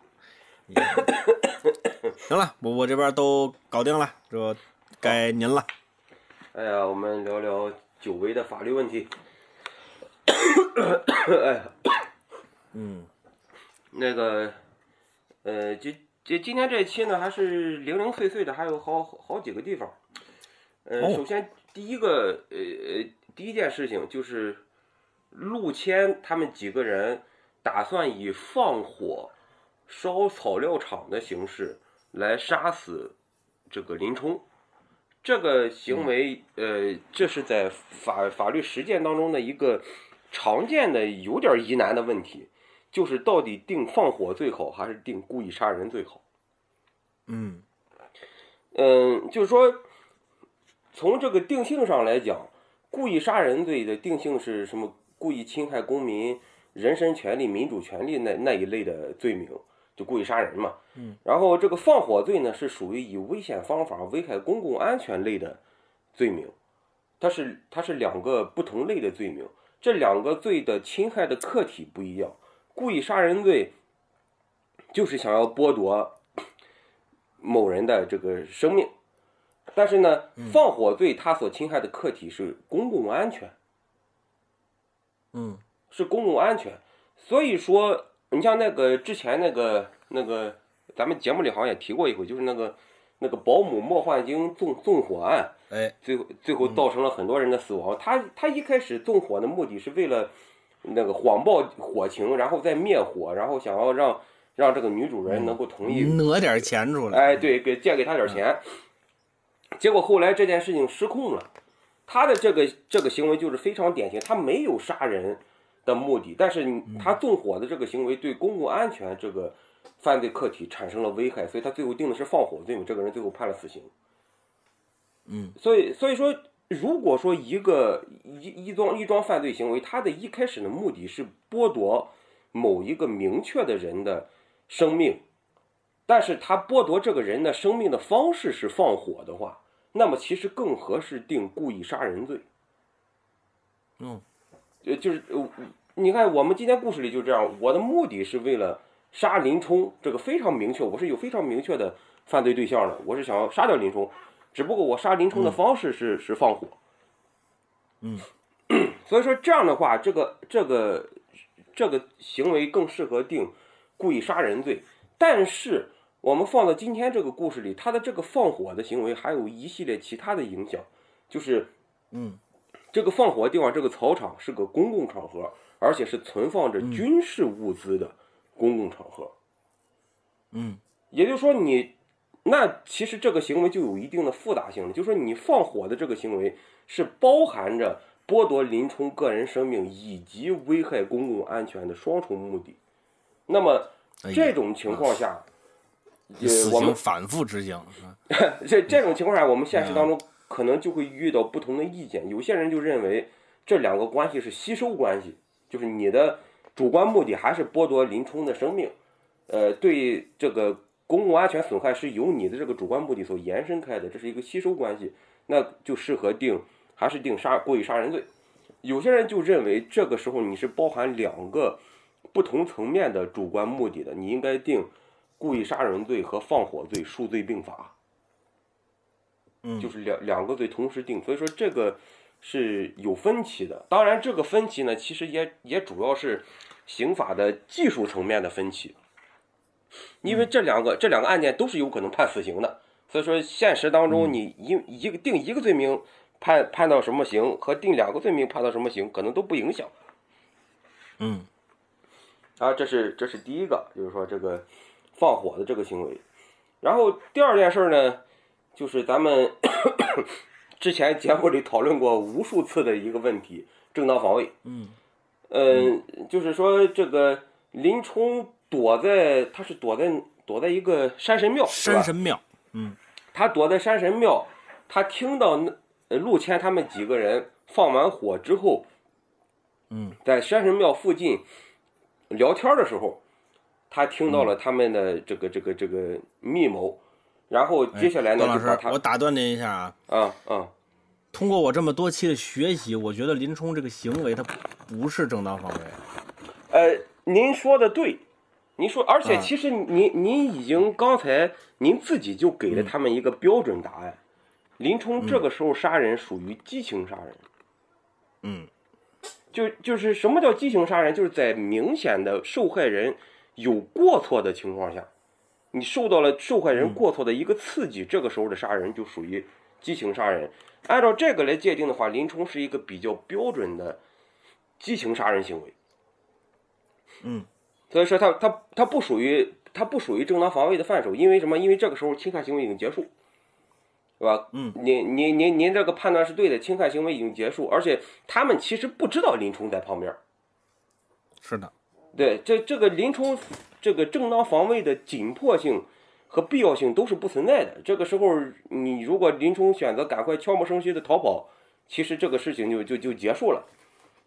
行了，我我这边都搞定了，这该您了。哎呀，我们聊聊。久违的法律问题，哎，嗯，那个，呃，今今今天这期呢，还是零零碎碎的，还有好好几个地方。呃，首先第一个，呃呃，第一件事情就是陆谦他们几个人打算以放火烧草料场的形式来杀死这个林冲。这个行为，呃，这是在法法律实践当中的一个常见的有点疑难的问题，就是到底定放火最好，还是定故意杀人最好？嗯，嗯，就是说，从这个定性上来讲，故意杀人罪的定性是什么？故意侵害公民人身权利、民主权利那那一类的罪名。就故意杀人嘛，嗯，然后这个放火罪呢，是属于以危险方法危害公共安全类的罪名，它是它是两个不同类的罪名，这两个罪的侵害的客体不一样。故意杀人罪就是想要剥夺某人的这个生命，但是呢，放火罪它所侵害的客体是公共安全，嗯，是公共安全，所以说。你像那个之前那个那个，咱们节目里好像也提过一回，就是那个那个保姆莫焕晶纵纵火案，哎，最后最后造成了很多人的死亡。他他一开始纵火的目的是为了那个谎报火情，然后再灭火，然后想要让让这个女主人能够同意挪点钱出来。哎，对，给借给他点钱。结果后来这件事情失控了，他的这个这个行为就是非常典型，他没有杀人的目的，但是他纵火的这个行为对公共安全这个犯罪客体产生了危害，所以他最后定的是放火罪嘛，这个人最后判了死刑。嗯，所以所以说，如果说一个一一桩一桩犯罪行为，他的一开始的目的是剥夺某一个明确的人的生命。但是他剥夺这个人的生命的方式是放火的话，那么其实更合适定故意杀人罪。嗯，呃，就是呃，你看我们今天故事里就这样，我的目的是为了杀林冲，这个非常明确，我是有非常明确的犯罪对象的，我是想要杀掉林冲，只不过我杀林冲的方式是、是放火。嗯，所以说这样的话，这个这个这个行为更适合定故意杀人罪，但是。我们放到今天这个故事里，他的这个放火的行为还有一系列其他的影响，就是，嗯，这个放火的地方，这个草场是个公共场合，而且是存放着军事物资的公共场合。嗯，也就是说你，那其实这个行为就有一定的复杂性了，就是说你放火的这个行为是包含着剥夺林冲个人生命以及危害公共安全的双重目的。那么这种情况下，死我们刑反复执行，这这种情况下，我们现实当中可能就会遇到不同的意见。有些人就认为这两个关系是吸收关系，就是你的主观目的还是剥夺林冲的生命，呃，对这个公共安全损害是由你的这个主观目的所延伸开的，这是一个吸收关系，那就适合定还是定杀故意杀人罪。有些人就认为这个时候你是包含两个不同层面的主观目的的，你应该定。故意杀人罪和放火罪数罪并罚，嗯，就是两两个罪同时定，所以说这个是有分歧的。当然，这个分歧呢，其实也也主要是刑法的技术层面的分歧，因为这两个这两个案件都是有可能判死刑的，所以说现实当中你一一个定一个罪名判判到什么刑，和定两个罪名判到什么刑，可能都不影响。嗯，啊，这是这是第一个，就是说这个。放火的这个行为，然后第二件事呢，就是咱们 之前节目里讨论过无数次的一个问题——正当防卫。嗯，嗯，就是说这个林冲躲在，他是躲在躲在一个山神庙，山神庙。嗯，他躲在山神庙，他听到那陆谦他们几个人放完火之后，嗯，在山神庙附近聊天的时候。他听到了他们的这个这个这个密谋，然后接下来呢哎就把他，我打断您一下啊，啊啊，通过我这么多期的学习，我觉得林冲这个行为他不是正当防卫。呃，您说的对，您说，而且啊其实您您已经刚才您自己就给了他们一个标准答案，林冲这个时候杀人属于激情杀人，嗯，就就是什么叫激情杀人，就是在明显的受害人。有过错的情况下，你受到了受害人过错的一个刺激，这个时候的杀人就属于激情杀人。按照这个来界定的话，林冲是一个比较标准的激情杀人行为。嗯，所以说他他他不属于他不属于正当防卫的范畴，因为什么？因为这个时候侵害行为已经结束，是吧？嗯，您您您您这个判断是对的，侵害行为已经结束，而且他们其实不知道林冲在旁边。是的。对，这这个林冲这个正当防卫的紧迫性和必要性都是不存在的。这个时候，你如果林冲选择赶快悄无声息的逃跑，其实这个事情就就就结束了，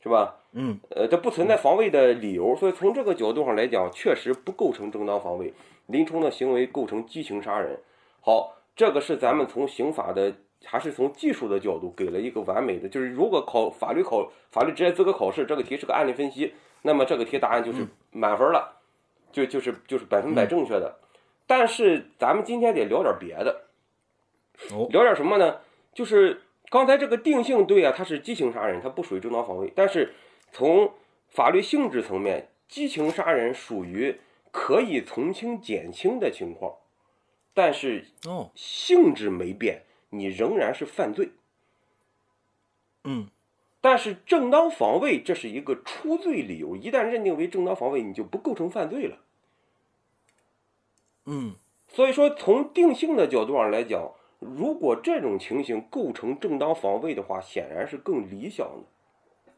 是吧？嗯，呃，这不存在防卫的理由，所以从这个角度上来讲，确实不构成正当防卫。林冲的行为构成激情杀人。好，这个是咱们从刑法的还是从技术的角度给了一个完美的，就是如果考法律考法律职业资格考试，这个题是个案例分析。那么这个题答案就是满分了，就就是就是百分百正确的。但是咱们今天得聊点别的，哦，聊点什么呢？就是刚才这个定性对啊，它是激情杀人，它不属于正当防卫。但是从法律性质层面，激情杀人属于可以从轻减轻的情况，但是哦，性质没变，你仍然是犯罪。嗯。但是正当防卫这是一个出罪理由，一旦认定为正当防卫，你就不构成犯罪了。嗯所以说，从定性的角度上来讲，如果这种情形构成正当防卫的话，显然是更理想的，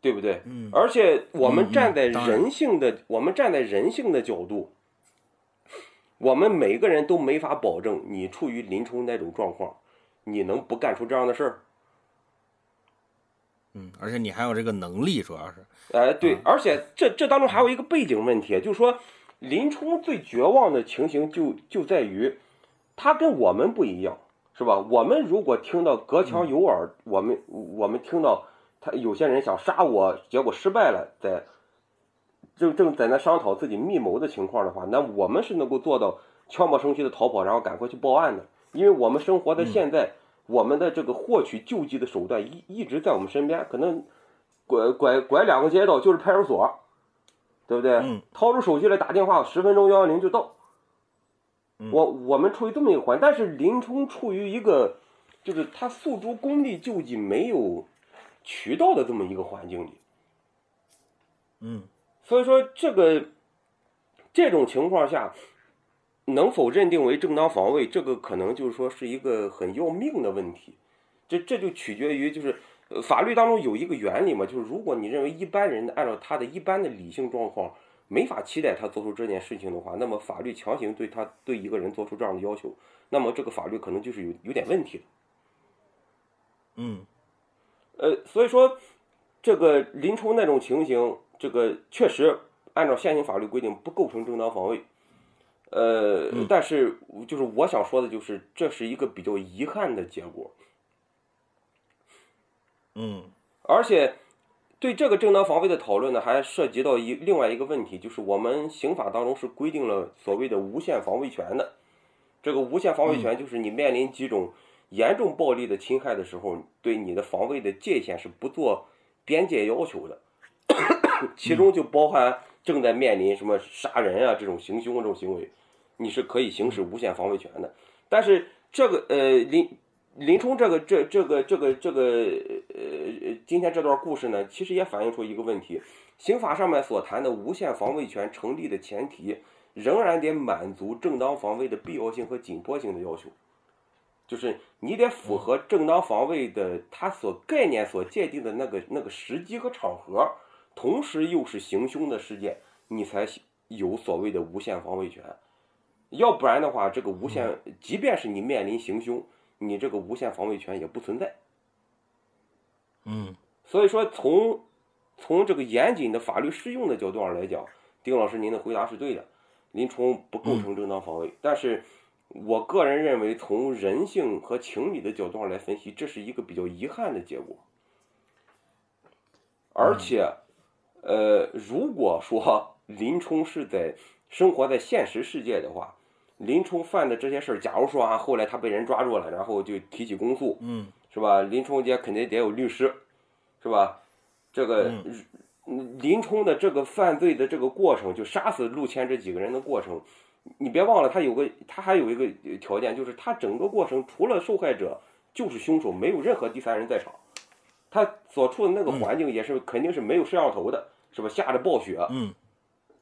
对不对？嗯而且我们站在人性的，我们站在人性的角度，我们每个人都没法保证你处于林冲那种状况，你能不干出这样的事儿？嗯，而且你还有这个能力，主要是，哎，对，而且这这当中还有一个背景问题，就是说林冲最绝望的情形就就在于，他跟我们不一样，是吧？我们如果听到隔墙有耳，我们我们听到他有些人想杀我，结果失败了，在正正在那商讨自己密谋的情况的话，那我们是能够做到悄无声息的逃跑，然后赶快去报案的，因为我们生活在现在，我们的这个获取救济的手段一一直在我们身边，可能拐拐拐两个街道就是派出所，对不对？嗯。掏出手机来打电话，十分钟幺幺零就到。嗯。我我们处于这么一个环，但是林冲处于一个就是他诉诸公力救济没有渠道的这么一个环境里，嗯。所以说这个这种情况下，能否认定为正当防卫，这个可能就是说是一个很要命的问题。这这就取决于就是呃法律当中有一个原理嘛，就是如果你认为一般人按照他的一般的理性状况没法期待他做出这件事情的话，那么法律强行对他对一个人做出这样的要求，那么这个法律可能就是有有点问题的。嗯呃，所以说这个林冲那种情形，这个确实按照现行法律规定不构成正当防卫。呃，但是就是我想说的就是，这是一个比较遗憾的结果，嗯。而且对这个正当防卫的讨论呢，还涉及到一另外一个问题，就是我们刑法当中是规定了所谓的无限防卫权的。这个无限防卫权就是你面临几种严重暴力的侵害的时候，对你的防卫的界限是不做边界要求的，其中就包含正在面临什么杀人啊这种行凶这种行为，你是可以行使无限防卫权的。但是这个呃林林冲这个这这个这个这个呃今天这段故事呢，其实也反映出一个问题：刑法上面所谈的无限防卫权成立的前提，仍然得满足正当防卫的必要性和紧迫性的要求。就是你得符合正当防卫的它所概念所界定的那个那个时机和场合，同时又是行凶的事件，你才有所谓的无限防卫权。要不然的话，这个无限，即便是你面临行凶，你这个无限防卫权也不存在。嗯所以说从，从这个严谨的法律适用的角度上来讲，丁老师您的回答是对的，林冲不构成正当防卫。但是，我个人认为，从人性和情理的角度上来分析，这是一个比较遗憾的结果。而且，呃，如果说林冲是在生活在现实世界的话，林冲犯的这些事儿，假如说啊，后来他被人抓住了，然后就提起公诉，嗯是吧？林冲家肯定得有律师，是吧？这个、嗯林冲的这个犯罪的这个过程，就杀死陆谦这几个人的过程，你别忘了，他有个他还有一个条件，就是他整个过程除了受害者就是凶手，没有任何第三人在场。他所处的那个环境也是肯定是没有摄像头的，是吧？下着暴雪，嗯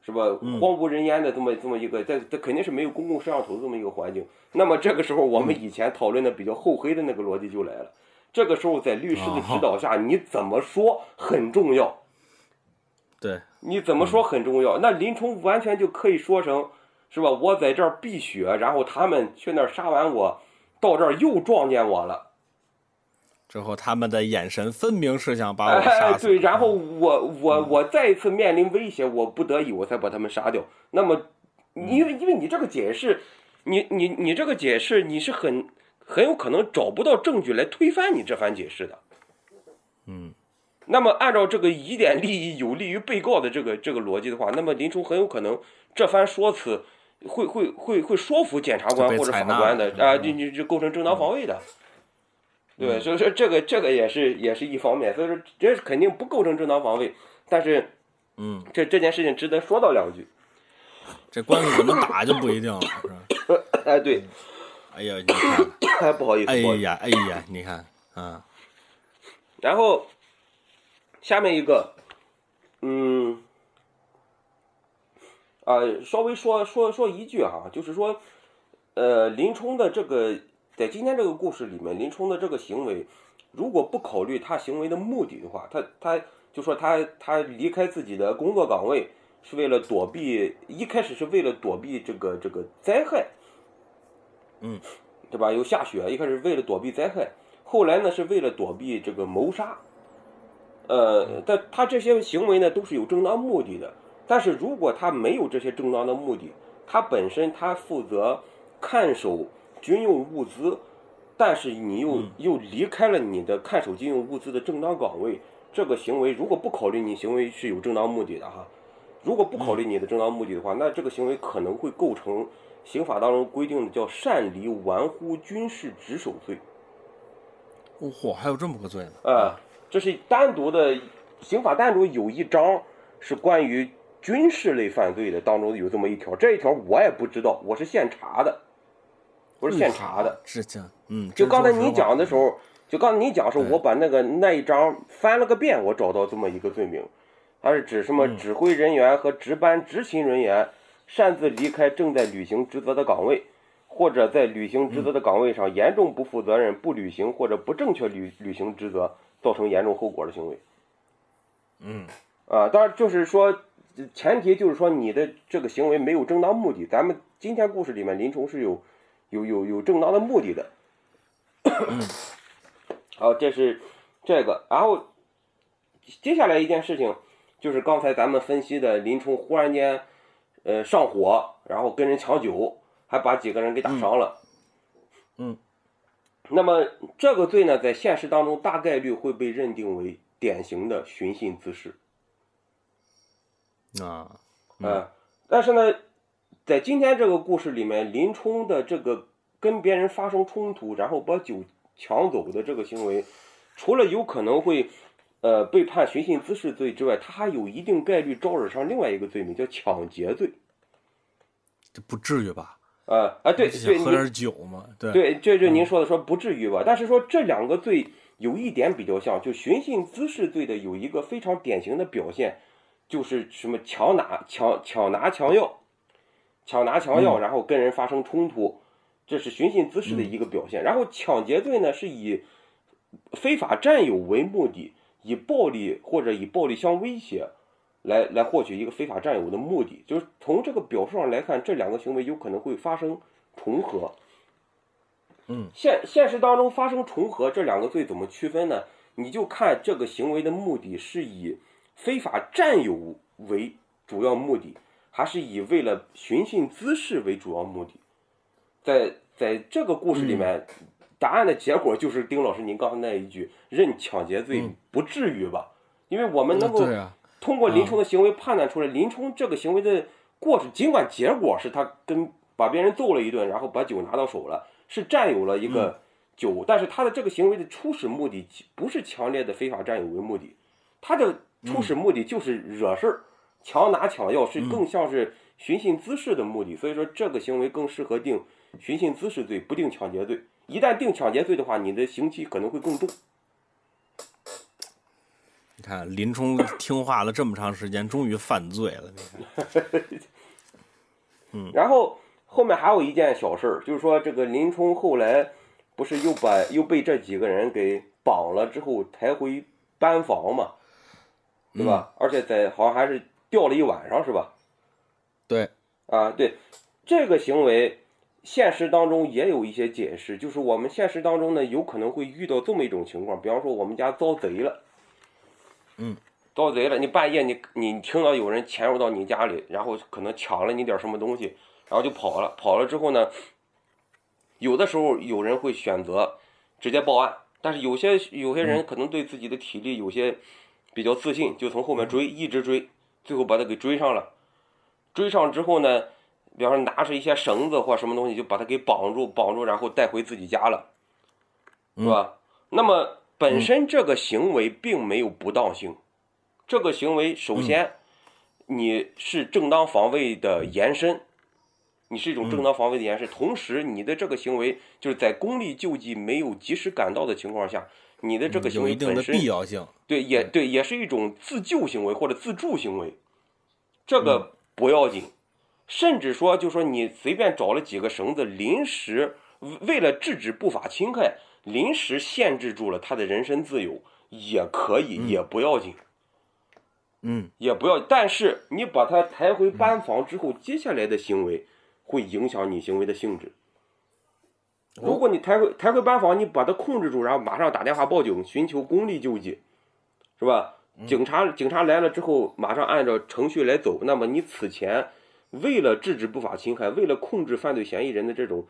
是吧？荒无人烟的这么这么一个，在这肯定是没有公共摄像头这么一个环境。那么这个时候，我们以前讨论的比较厚黑的那个逻辑就来了。这个时候，在律师的指导下，你怎么说很重要？对，你怎么说很重要？那林冲完全就可以说成，是吧？我在这儿避雪，然后他们去那儿杀完我，到这儿又撞见我了。之后他们的眼神分明是想把我杀哎，对，然后我我我再一次面临威胁，我不得已我才把他们杀掉。那么，因为因为你这个解释，你你你这个解释，你是很很有可能找不到证据来推翻你这番解释的。嗯那么按照这个疑点利益有利于被告的这个这个逻辑的话，那么林冲很有可能这番说辞会会会会说服检察官或者法官的啊，你你就构成正当防卫的。对，所以说这个这个也是也是一方面，所以说这肯定不构成正当防卫，但是嗯，这这件事情值得说到两句。这官司怎么打就不一定了，是吧？哎，对，哎呀，你看，哎，不好意思，哎。呀，哎呀，你看，啊，然后下面一个，嗯，啊、稍微说说说一句哈，就是说，呃，林冲的这个在今天这个故事里面，林冲的这个行为，如果不考虑他行为的目的的话，他他就说他他离开自己的工作岗位是为了躲避，一开始是为了躲避这个这个灾害，嗯，对吧？有下雪，一开始为了躲避灾害，后来呢是为了躲避这个谋杀，呃，但他这些行为呢都是有正当目的的。但是如果他没有这些正当的目的，他本身他负责看守军用物资，但是你又、又离开了你的看守军用物资的正当岗位，这个行为如果不考虑你行为是有正当目的的哈，如果不考虑你的正当目的的话，那这个行为可能会构成刑法当中规定的叫擅离玩忽军事职守罪。嚯，还有这么个罪呢？啊，这是单独的刑法单独有一章是关于军事类犯罪的，当中有这么一条，这一条我也不知道，我是现查的，我是现查的。是这样，嗯，就刚才你讲的时候，就刚才你讲说，对我把那个那一章翻了个遍，我找到这么一个罪名，它是指什么指挥人员和值班执勤人员擅自离开正在履行职责的岗位，或者在履行职责的岗位上严重不负责任、不履行或者不正确履履行职责，造成严重后果的行为。嗯啊，当然就是说，前提就是说你的这个行为没有正当目的。咱们今天故事里面，林冲是有有有有正当的目的的。好，这是这个，然后接下来一件事情就是刚才咱们分析的，林冲忽然间呃上火，然后跟人抢酒，还把几个人给打伤了。嗯那么这个罪呢，在现实当中大概率会被认定为典型的寻衅滋事。啊，嗯，但是呢，在今天这个故事里面，林冲的这个跟别人发生冲突，然后把酒抢走的这个行为，除了有可能会呃被判寻衅滋事罪之外，他还有一定概率招惹上另外一个罪名，叫抢劫罪。这不至于吧？啊、啊，对对，喝点酒嘛，对对，这就您说的说不至于吧？但是说这两个罪有一点比较像，就寻衅滋事罪的有一个非常典型的表现，就是什么抢拿、抢抢拿、强要，抢拿、抢要，然后跟人发生冲突，这是寻衅滋事的一个表现。然后抢劫罪呢，是以非法占有为目的，以暴力或者以暴力相威胁。来来获取一个非法占有的目的，就是从这个表述上来看，这两个行为有可能会发生重合。嗯，现现实当中发生重合，这两个罪怎么区分呢？你就看这个行为的目的是以非法占有为主要目的，还是以为了寻衅滋事为主要目的。在在这个故事里面，答案的结果就是丁老师您刚才那一句“认抢劫罪不至于吧”，因为我们能够通过林冲的行为判断出来，林冲这个行为的过程，尽管结果是他跟把别人揍了一顿，然后把酒拿到手了，是占有了一个酒，但是他的这个行为的初始目的不是强烈的非法占有为目的，他的初始目的就是惹事儿，强拿强要是更像是寻衅滋事的目的，所以说这个行为更适合定寻衅滋事罪，不定抢劫罪。一旦定抢劫罪的话，你的刑期可能会更重。你看林冲听话了这么长时间，终于犯罪了。你看，然后后面还有一件小事儿，就是说这个林冲后来不是又把又被这几个人给绑了之后抬回班房嘛，对吧？而且在好像还是吊了一晚上，是吧？对，啊，对，这个行为现实当中也有一些解释，就是我们现实当中呢有可能会遇到这么一种情况，比方说我们家遭贼了，嗯，遭贼了，你半夜你你听到有人潜入到你家里，然后可能抢了你点什么东西，然后就跑了，跑了之后呢，有的时候有人会选择直接报案，但是有些有些人可能对自己的体力有些比较自信，就从后面追，一直追，最后把他给追上了。追上之后呢，比方说拿着一些绳子或什么东西，就把他给绑住，绑住，然后带回自己家了，是吧？那么本身这个行为并没有不当性，这个行为首先你是正当防卫的延伸，你是一种正当防卫的延伸，同时你的这个行为就是在公力救济没有及时赶到的情况下，你的这个行有一定的为本身必要性。对，也对，也是一种自救行为或者自助行为，这个不要紧。甚至说，就说你随便找了几个绳子，临时为为了制止不法侵害，临时限制住了他的人身自由，也可以，也不要紧，嗯也不要。但是你把他抬回班房之后，接下来的行为会影响你行为的性质。如果你抬回抬回班房，你把他控制住，然后马上打电话报警，寻求公力救济，是吧？警察警察来了之后，马上按照程序来走。那么你此前为了制止不法侵害，为了控制犯罪嫌疑人的这种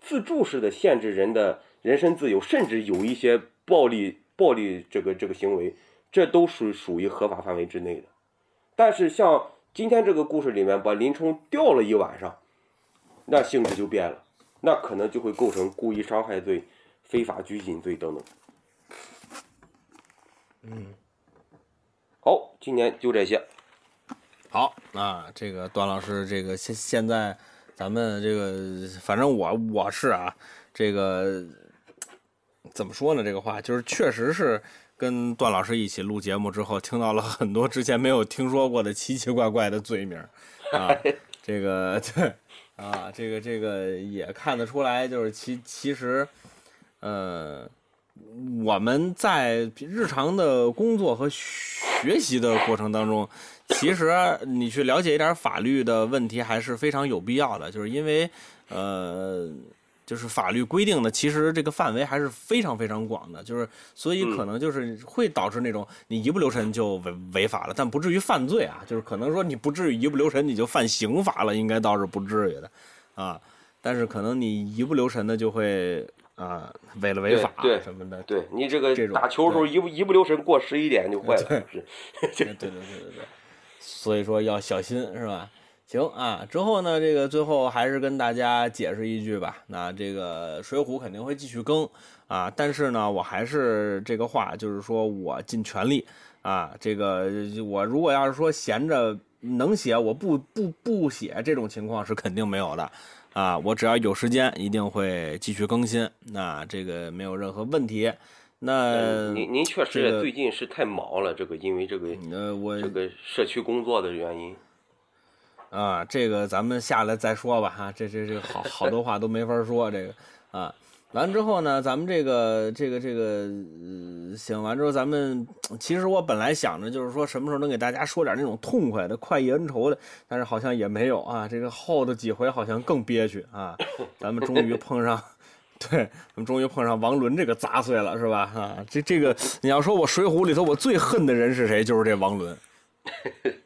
自助式的限制人的人身自由，甚至有一些暴力暴力这个这个行为，这都属属于合法范围之内的。但是像今天这个故事里面，把林冲吊了一晚上，那性质就变了，那可能就会构成故意伤害罪、非法拘禁罪等等。嗯，好，今年就这些。好啊，这个段老师，这个现现在咱们这个，反正我我是啊，这个怎么说呢？这个话就是确实是跟段老师一起录节目之后，听到了很多之前没有听说过的奇奇怪怪的罪名啊。这个对啊，这个这个也看得出来，就是其其实，呃，我们在日常的工作和学习的过程当中，其实你去了解一点法律的问题还是非常有必要的，就是因为呃，就是法律规定的，其实这个范围还是非常非常广的，就是所以可能就是会导致那种你一不留神就违违法了，但不至于犯罪啊，就是可能说你不至于一不留神你就犯刑法了，应该倒是不至于的啊，但是可能你一不留神的就会啊违了违法对对什么的，对你这个这种打球的时候一不一不留神过十一点就 坏了，对对对对对，所以说要小心是吧？行啊，之后呢，这个最后还是跟大家解释一句吧。那这个《水浒》肯定会继续更啊，但是呢，我还是这个话，就是说我尽全力啊。这个我如果要是说闲着能写，我不不不写，这种情况是肯定没有的啊。我只要有时间，一定会继续更新，那这个没有任何问题。那您您确实最近是太忙了，这个因为这个呃，我这个社区工作的原因。啊，这个咱们下来再说吧哈，这这这好好多话都没法说，这个啊，完之后呢，咱们这个这个这个呃，行完之后，咱们其实我本来想着就是说什么时候能给大家说点那种痛快的、快意恩仇的，但是好像也没有啊，这个后的几回好像更憋屈啊，咱们终于碰上。对，咱们终于碰上王伦这个杂碎了，是吧？啊，这这个你要说我《水浒》里头我最恨的人是谁，就是这王伦。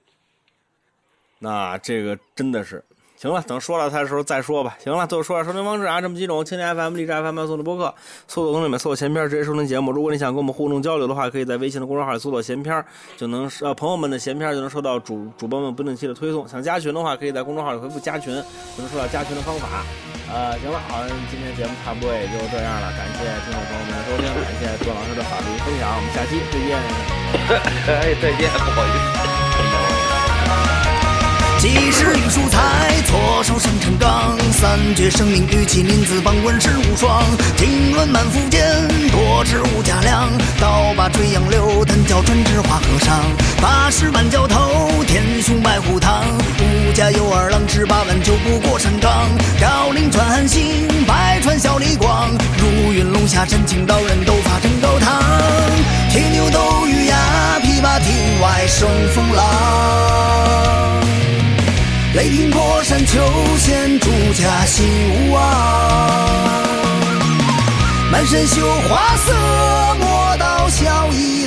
那这个真的是，行了，等说到他的时候再说吧。行了，最后说下收听方式啊，这么几种：蜻蜓 FM、荔枝 FM 送的播客，搜索公众里面搜索闲篇直接收听节目。如果你想跟我们互动交流的话，可以在微信的公众号里搜索闲篇就能呃朋友们的闲篇就能收到主主播们不定期的推送。想加群的话，可以在公众号里回复加群，就能收到加群的方法。呃，行了，好，今天节目差不多也就这样了，感谢听众朋友们的收听，感谢段老师的法律分享，我们下期再见。哎，再见，不好意思。几时雨蔬菜，左手生辰纲，三绝生命与麒麟子榜文史无双。经纶满腹间，多知无价量。刀把垂杨柳，单教专治花和尚。八十万教头，天雄白虎堂。五家有二郎，十八万九不过山岗。赵陵传韩信，百川小李广。如云龙下山，青岛人斗法争高堂。铁牛斗玉牙，琵琶亭外生风浪。雷霆破山求仙，主家兴无望。满身绣花色，莫刀笑一。